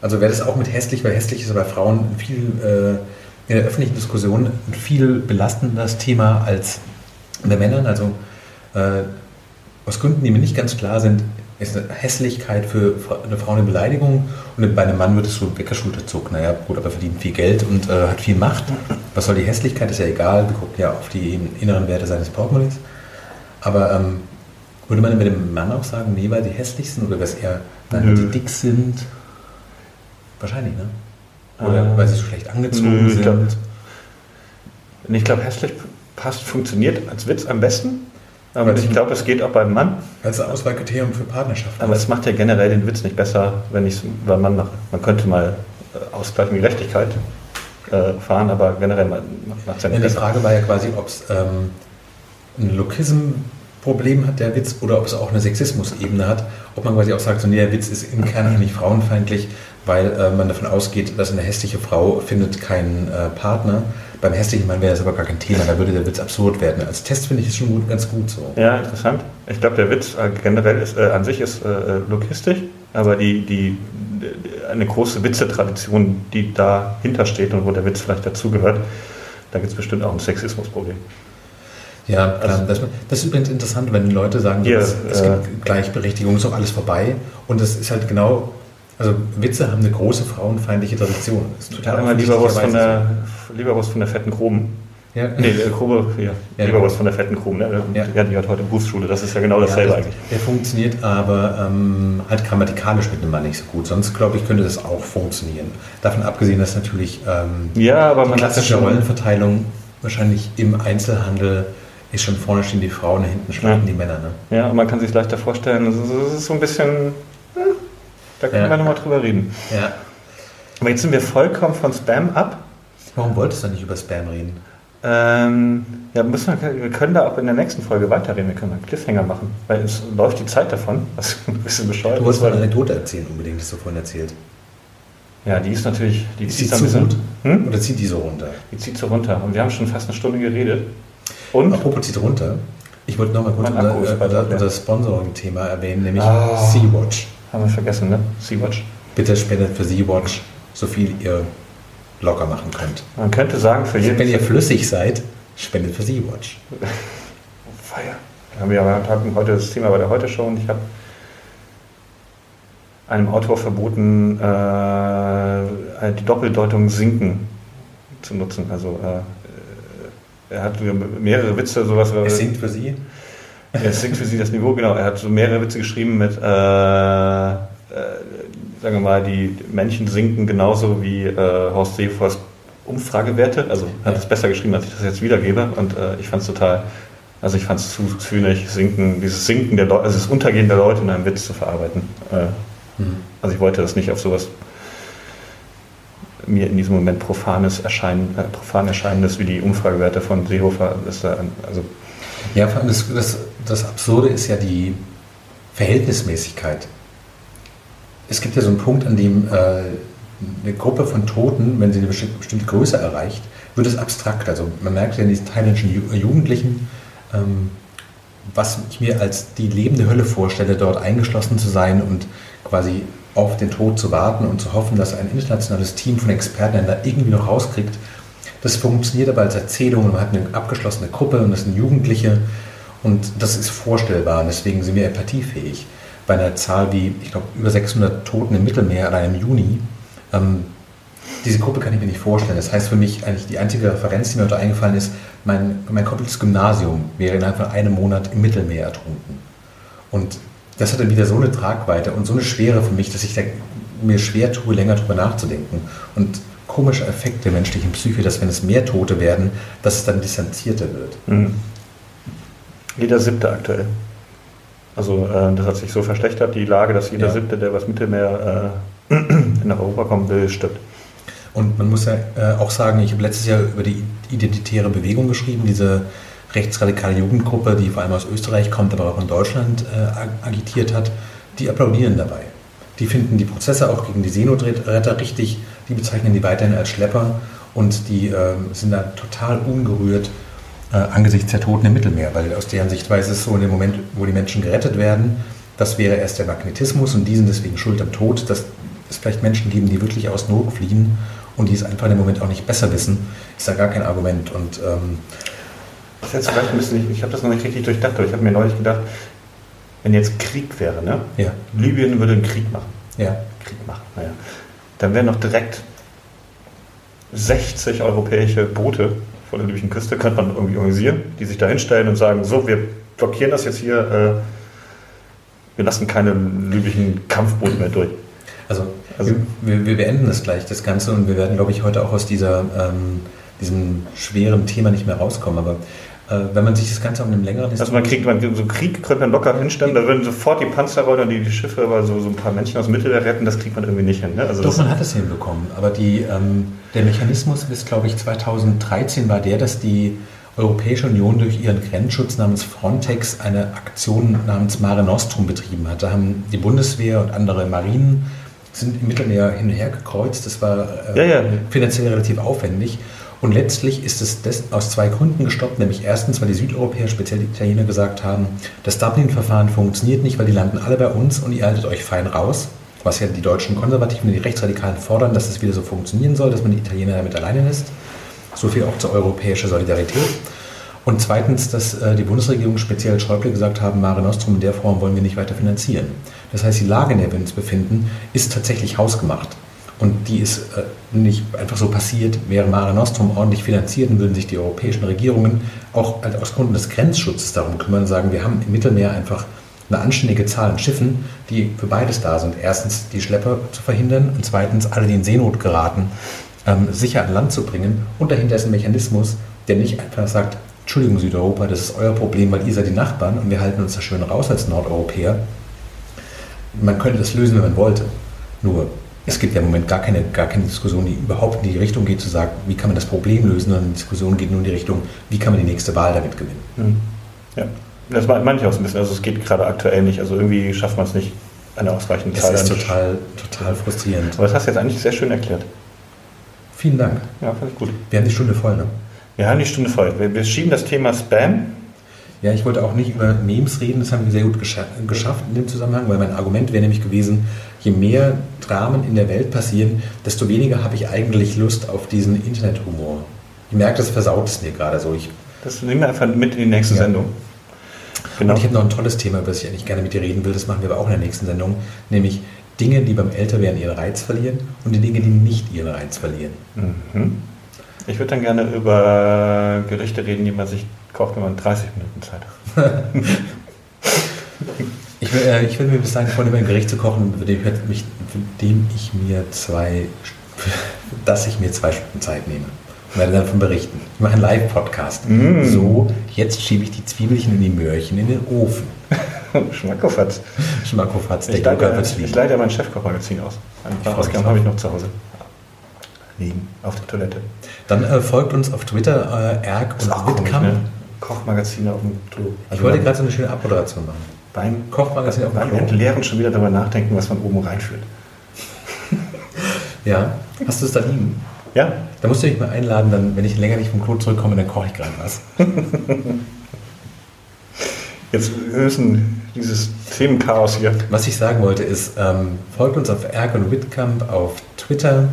Also wäre das auch mit hässlich, weil hässlich ist bei Frauen viel äh, in der öffentlichen Diskussion ein viel belastenderes Thema als bei Männern. Also äh, aus Gründen, die mir nicht ganz klar sind, ist eine Hässlichkeit für eine Frau eine Beleidigung und bei einem Mann wird es so weggeschultert zog. Naja, gut, aber verdient viel Geld und äh, hat viel Macht. Was soll die Hässlichkeit? Ist ja egal. Wir gucken ja auf die inneren Werte seines Portemonnaies. Aber ähm, würde man bei dem Mann auch sagen, nee, weil sie hässlich sind oder dass er, nein, die dick sind? Wahrscheinlich, ne? Oder ähm, weil sie so schlecht angezogen nö, sind. Ich glaube, hässlich passt, funktioniert als Witz am besten. Aber ich glaube, es geht auch beim Mann. Als Auswahlkriterium für Partnerschaft. Aber es macht ja generell den Witz nicht besser, wenn ich es beim Mann mache. Man könnte mal äh, Ausgleich und Gerechtigkeit äh, fahren, aber generell macht es ja nicht ja, Die Frage war ja quasi, ob es ähm, ein Lokism-Problem hat, der Witz, oder ob es auch eine Sexismus-Ebene hat. Ob man quasi auch sagt, so, nee, der Witz ist im Kern eigentlich frauenfeindlich, weil äh, man davon ausgeht, dass eine hässliche Frau findet keinen äh, Partner beim hässlichen Mann wäre das aber gar kein Thema, da würde der Witz absurd werden. Als Test finde ich es schon gut, ganz gut so. Ja, interessant. Ich glaube, der Witz äh, generell ist, äh, an sich ist äh, logistisch, aber die, die, die, eine große Witzetradition, die dahinter steht und wo der Witz vielleicht dazugehört, da gibt es bestimmt auch ein Sexismusproblem. Ja. Also, das, das, ist übrigens interessant, wenn Leute sagen, hier, es, es gibt äh, Gleichberechtigung, ist auch alles vorbei. Und das ist halt genau also Witze haben eine große frauenfeindliche Tradition. Das ist total ja, lieber was von der lieber was von der fetten Gruben. Ja. Nee, der Grube, ja. ja. Lieber was von der fetten Gruben. Ne? Ja. ja, die hat heute Berufsschule, das ist ja genau dasselbe ja, das, eigentlich. Der funktioniert aber ähm, halt grammatikalisch mit einem Mann nicht so gut. Sonst, glaube ich, könnte das auch funktionieren. Davon abgesehen, dass natürlich ähm, ja, aber die klassische Rollenverteilung wahrscheinlich im Einzelhandel ist schon vorne stehen die Frauen, hinten stehen die Männer. Ne? Ja, und man kann sich leichter vorstellen, das ist, so ein bisschen, äh, da können Ja. wir nochmal drüber reden. Ja. Aber jetzt sind wir vollkommen von Spam ab. Warum wolltest du nicht über Spam reden? Ähm, ja, müssen wir, wir können da auch in der nächsten Folge weiterreden. Wir können einen Cliffhanger machen, weil es läuft die Zeit davon. Was ein bisschen bescheuert Du wolltest mal eine Anekdote erzählen, unbedingt, das du vorhin erzählt. Ja, die ist natürlich, die Ist zieht die zu bisschen, gut? Hm? Oder zieht die so runter? Die zieht so runter. Und wir haben schon fast eine Stunde geredet. Und? Apropos zieht runter. Ich wollte noch mal kurz unser, leer. unser Sponsoring-Thema erwähnen, nämlich Ah. Sea-Watch. Haben wir vergessen, ne? Sea-Watch. Bitte spendet für Sea-Watch so viel ihr locker machen könnt. Man könnte sagen, für jeden... Wenn ihr flüssig seid, spendet für Sea-Watch. Feier. Haben wir hatten heute das Thema bei der Heute-Show und ich habe einem Autor verboten, äh, die Doppeldeutung sinken zu nutzen. Also äh, er hat mehrere Witze, sowas. Es singt für sie. Er sinkt für sie das Niveau, genau. Er hat so mehrere Witze geschrieben mit, äh, äh, sagen wir mal, die Männchen sinken genauso wie äh, Horst Seefors Umfragewerte. Also hat es besser geschrieben, als ich das jetzt wiedergebe. Und äh, ich fand es total, also ich fand es zu zynisch, sinken, dieses Sinken der Leute, also das Untergehen der Leute in einem Witz zu verarbeiten. Äh, Hm. also ich wollte das nicht auf sowas mir in diesem Moment profanes erscheinen, äh, profan erscheinendes wie die Umfragewerte von Seehofer. Also Ja, vor allem das, das, das Absurde ist ja die Verhältnismäßigkeit. Es gibt ja so einen Punkt, an dem äh, eine Gruppe von Toten, wenn sie eine besti- bestimmte Größe erreicht, wird es abstrakt. Also man merkt ja in diesen thailändischen Ju Jugendlichen, ähm, was ich mir als die lebende Hölle vorstelle, dort eingeschlossen zu sein und quasi auf den Tod zu warten und zu hoffen, dass ein internationales Team von Experten da irgendwie noch rauskriegt. Das funktioniert aber als Erzählung und man hat eine abgeschlossene Gruppe und das sind Jugendliche und das ist vorstellbar und deswegen sind wir empathiefähig. Bei einer Zahl wie, ich glaube, über 600 Toten im Mittelmeer allein im Juni, ähm, diese Gruppe kann ich mir nicht vorstellen. Das heißt für mich eigentlich die einzige Referenz, die mir heute eingefallen ist, mein, mein komplettes Gymnasium wäre innerhalb von einem Monat im Mittelmeer ertrunken. Und das hat dann wieder so eine Tragweite und so eine Schwere für mich, dass ich da mir schwer tue, länger drüber nachzudenken. Und komischer Effekt der menschlichen Psyche, dass wenn es mehr Tote werden, dass es dann distanzierter wird. Mhm. Jeder siebte aktuell. Also äh, das hat sich so verschlechtert, die Lage, dass jeder Ja. siebte, der was Mittelmeer äh, nach Europa kommen will, stirbt. Und man muss ja äh, auch sagen, ich habe letztes Jahr über die identitäre Bewegung geschrieben, diese rechtsradikale Jugendgruppe, die vor allem aus Österreich kommt, aber auch in Deutschland äh, ag- agitiert hat, die applaudieren dabei. Die finden die Prozesse auch gegen die Seenotretter richtig, die bezeichnen die weiterhin als Schlepper und die äh, sind da total ungerührt äh, angesichts der Toten im Mittelmeer, weil aus deren Sichtweise ist es so in dem Moment, wo die Menschen gerettet werden, das wäre erst der Magnetismus und die sind deswegen schuld am Tod, dass es vielleicht Menschen geben, die wirklich aus Not fliehen und die es einfach in dem Moment auch nicht besser wissen, ist da gar kein Argument. Und ähm, Das ist jetzt vielleicht ein bisschen, ich habe das noch nicht richtig durchdacht, aber ich habe mir neulich gedacht, wenn jetzt Krieg wäre, ne? ja, Libyen würde einen Krieg machen. Ja, Krieg machen, naja. Dann wären noch direkt 60 europäische Boote vor der libyschen Küste, könnte man irgendwie organisieren, die sich da hinstellen und sagen, so, wir blockieren das jetzt hier, äh, wir lassen keine libyschen Kampfboote mehr durch. Also, Also- wir, wir beenden das gleich, das Ganze, und wir werden, glaube ich, heute auch aus dieser, ähm, diesem schweren Thema nicht mehr rauskommen. Aber wenn man sich das Ganze auf einem längeren Also man kriegt, man, so Krieg könnte man locker hinstellen, da würden sofort die Panzer rollen und die, die Schiffe, aber so, so ein paar Menschen aus dem Mittelmeer retten, das kriegt man irgendwie nicht hin. Ne? Also Doch, man hat es hinbekommen. Aber die, ähm, der Mechanismus bis, glaube ich, 2013 war der, dass die Europäische Union durch ihren Grenzschutz namens Frontex eine Aktion namens Mare Nostrum betrieben hat. Da haben die Bundeswehr und andere Marinen sind im Mittelmeer hin und her gekreuzt. Das war äh, Ja, ja. finanziell relativ aufwendig. Und letztlich ist es aus zwei Gründen gestoppt, nämlich erstens, weil die Südeuropäer, speziell die Italiener, gesagt haben, das Dublin-Verfahren funktioniert nicht, weil die landen alle bei uns und ihr haltet euch fein raus. Was ja die deutschen Konservativen und die Rechtsradikalen fordern, dass es wieder so funktionieren soll, dass man die Italiener damit alleine lässt. So viel auch zur europäischen Solidarität. Und zweitens, dass äh, die Bundesregierung, speziell Schäuble, gesagt haben, Mare Nostrum in der Form wollen wir nicht weiter finanzieren. Das heißt, die Lage, in der wir uns befinden, ist tatsächlich hausgemacht. Und die ist äh, nicht einfach so passiert. Wäre Mare Nostrum ordentlich finanziert, dann würden sich die europäischen Regierungen auch halt aus Gründen des Grenzschutzes darum kümmern und sagen, wir haben im Mittelmeer einfach eine anständige Zahl an Schiffen, die für beides da sind. Erstens die Schlepper zu verhindern und zweitens alle, die in Seenot geraten, ähm, sicher an Land zu bringen. Und dahinter ist ein Mechanismus, der nicht einfach sagt, Entschuldigung Südeuropa, das ist euer Problem, weil ihr seid die Nachbarn und wir halten uns da schön raus als Nordeuropäer. Man könnte das lösen, wenn man wollte. Nur, es gibt ja im Moment gar keine, gar keine Diskussion, die überhaupt in die Richtung geht, zu sagen, wie kann man das Problem lösen, sondern die Diskussion geht nur in die Richtung, wie kann man die nächste Wahl damit gewinnen. Mhm. Ja, das meine ich auch so ein bisschen. Also es geht gerade aktuell nicht. Also irgendwie schafft man es nicht, eine ausreichende Das Zahl ist an- total, total frustrierend. Aber das hast du jetzt eigentlich sehr schön erklärt. Vielen Dank. Ja, fand ich gut. Wir haben die Stunde voll, ne? Wir haben die Stunde voll. Wir, wir schieben das Thema Spam. Ja, ich wollte auch nicht über Memes reden, das haben wir sehr gut gescha geschafft in dem Zusammenhang, weil mein Argument wäre nämlich gewesen, je mehr Dramen in der Welt passieren, desto weniger habe ich eigentlich Lust auf diesen Internethumor. Ich merke, das versaut es mir gerade so. Ich, Das nehmen wir einfach mit in die nächste Ja. Sendung. Genau. Und ich habe noch ein tolles Thema, über das ich eigentlich gerne mit dir reden will, das machen wir aber auch in der nächsten Sendung, nämlich Dinge, die beim Älterwerden ihren Reiz verlieren und die Dinge, die nicht ihren Reiz verlieren. Mhm. Ich würde dann gerne über Gerichte reden, die man sich kocht, wenn man 30 Minuten Zeit. Ich will, äh, ich will mir bis dahin vornehmen, ein Gericht zu kochen, für dem, ich- mich, für dem ich mir zwei, dass ich mir zwei Stunden Zeit nehme. Und werde davon berichten. Ich mache einen Live-Podcast. Mm. So, jetzt schiebe ich die Zwiebelchen und die Möhrchen in den Ofen. Schmackhoff hat Schmackofatz, der ich Joker leite, wird's ich leite mein Chefkochmagazin aus. Ein paar Ausgaben habe ich noch zu Hause. Liegen auf der Toilette. Dann äh, folgt uns auf Twitter, äh, auch und Witkamp. ne? Kochmagazine auf dem Klo. Ich wollte gerade so eine schöne Abmoderation machen. beim, Kochmagazin auf dem beim Klo. Entleeren schon wieder darüber nachdenken, was man oben reinführt. Ja, hast du es da liegen? Ja, Da musst du dich mal einladen, dann, wenn ich länger nicht vom Klo zurückkomme, dann koche ich gerade was. jetzt wir müssen dieses Themenchaos hier. Was ich sagen wollte ist, ähm, folgt uns auf Erg und Whitkamp auf Twitter.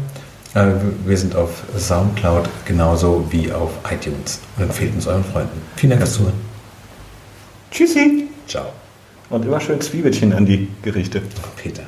Äh, wir sind auf Soundcloud genauso wie auf iTunes. Und empfehlt uns euren Freunden. Vielen Dank fürs Zuhören. Tschüssi! Ciao. Und immer schön Zwiebelchen an die Gerichte. Peter.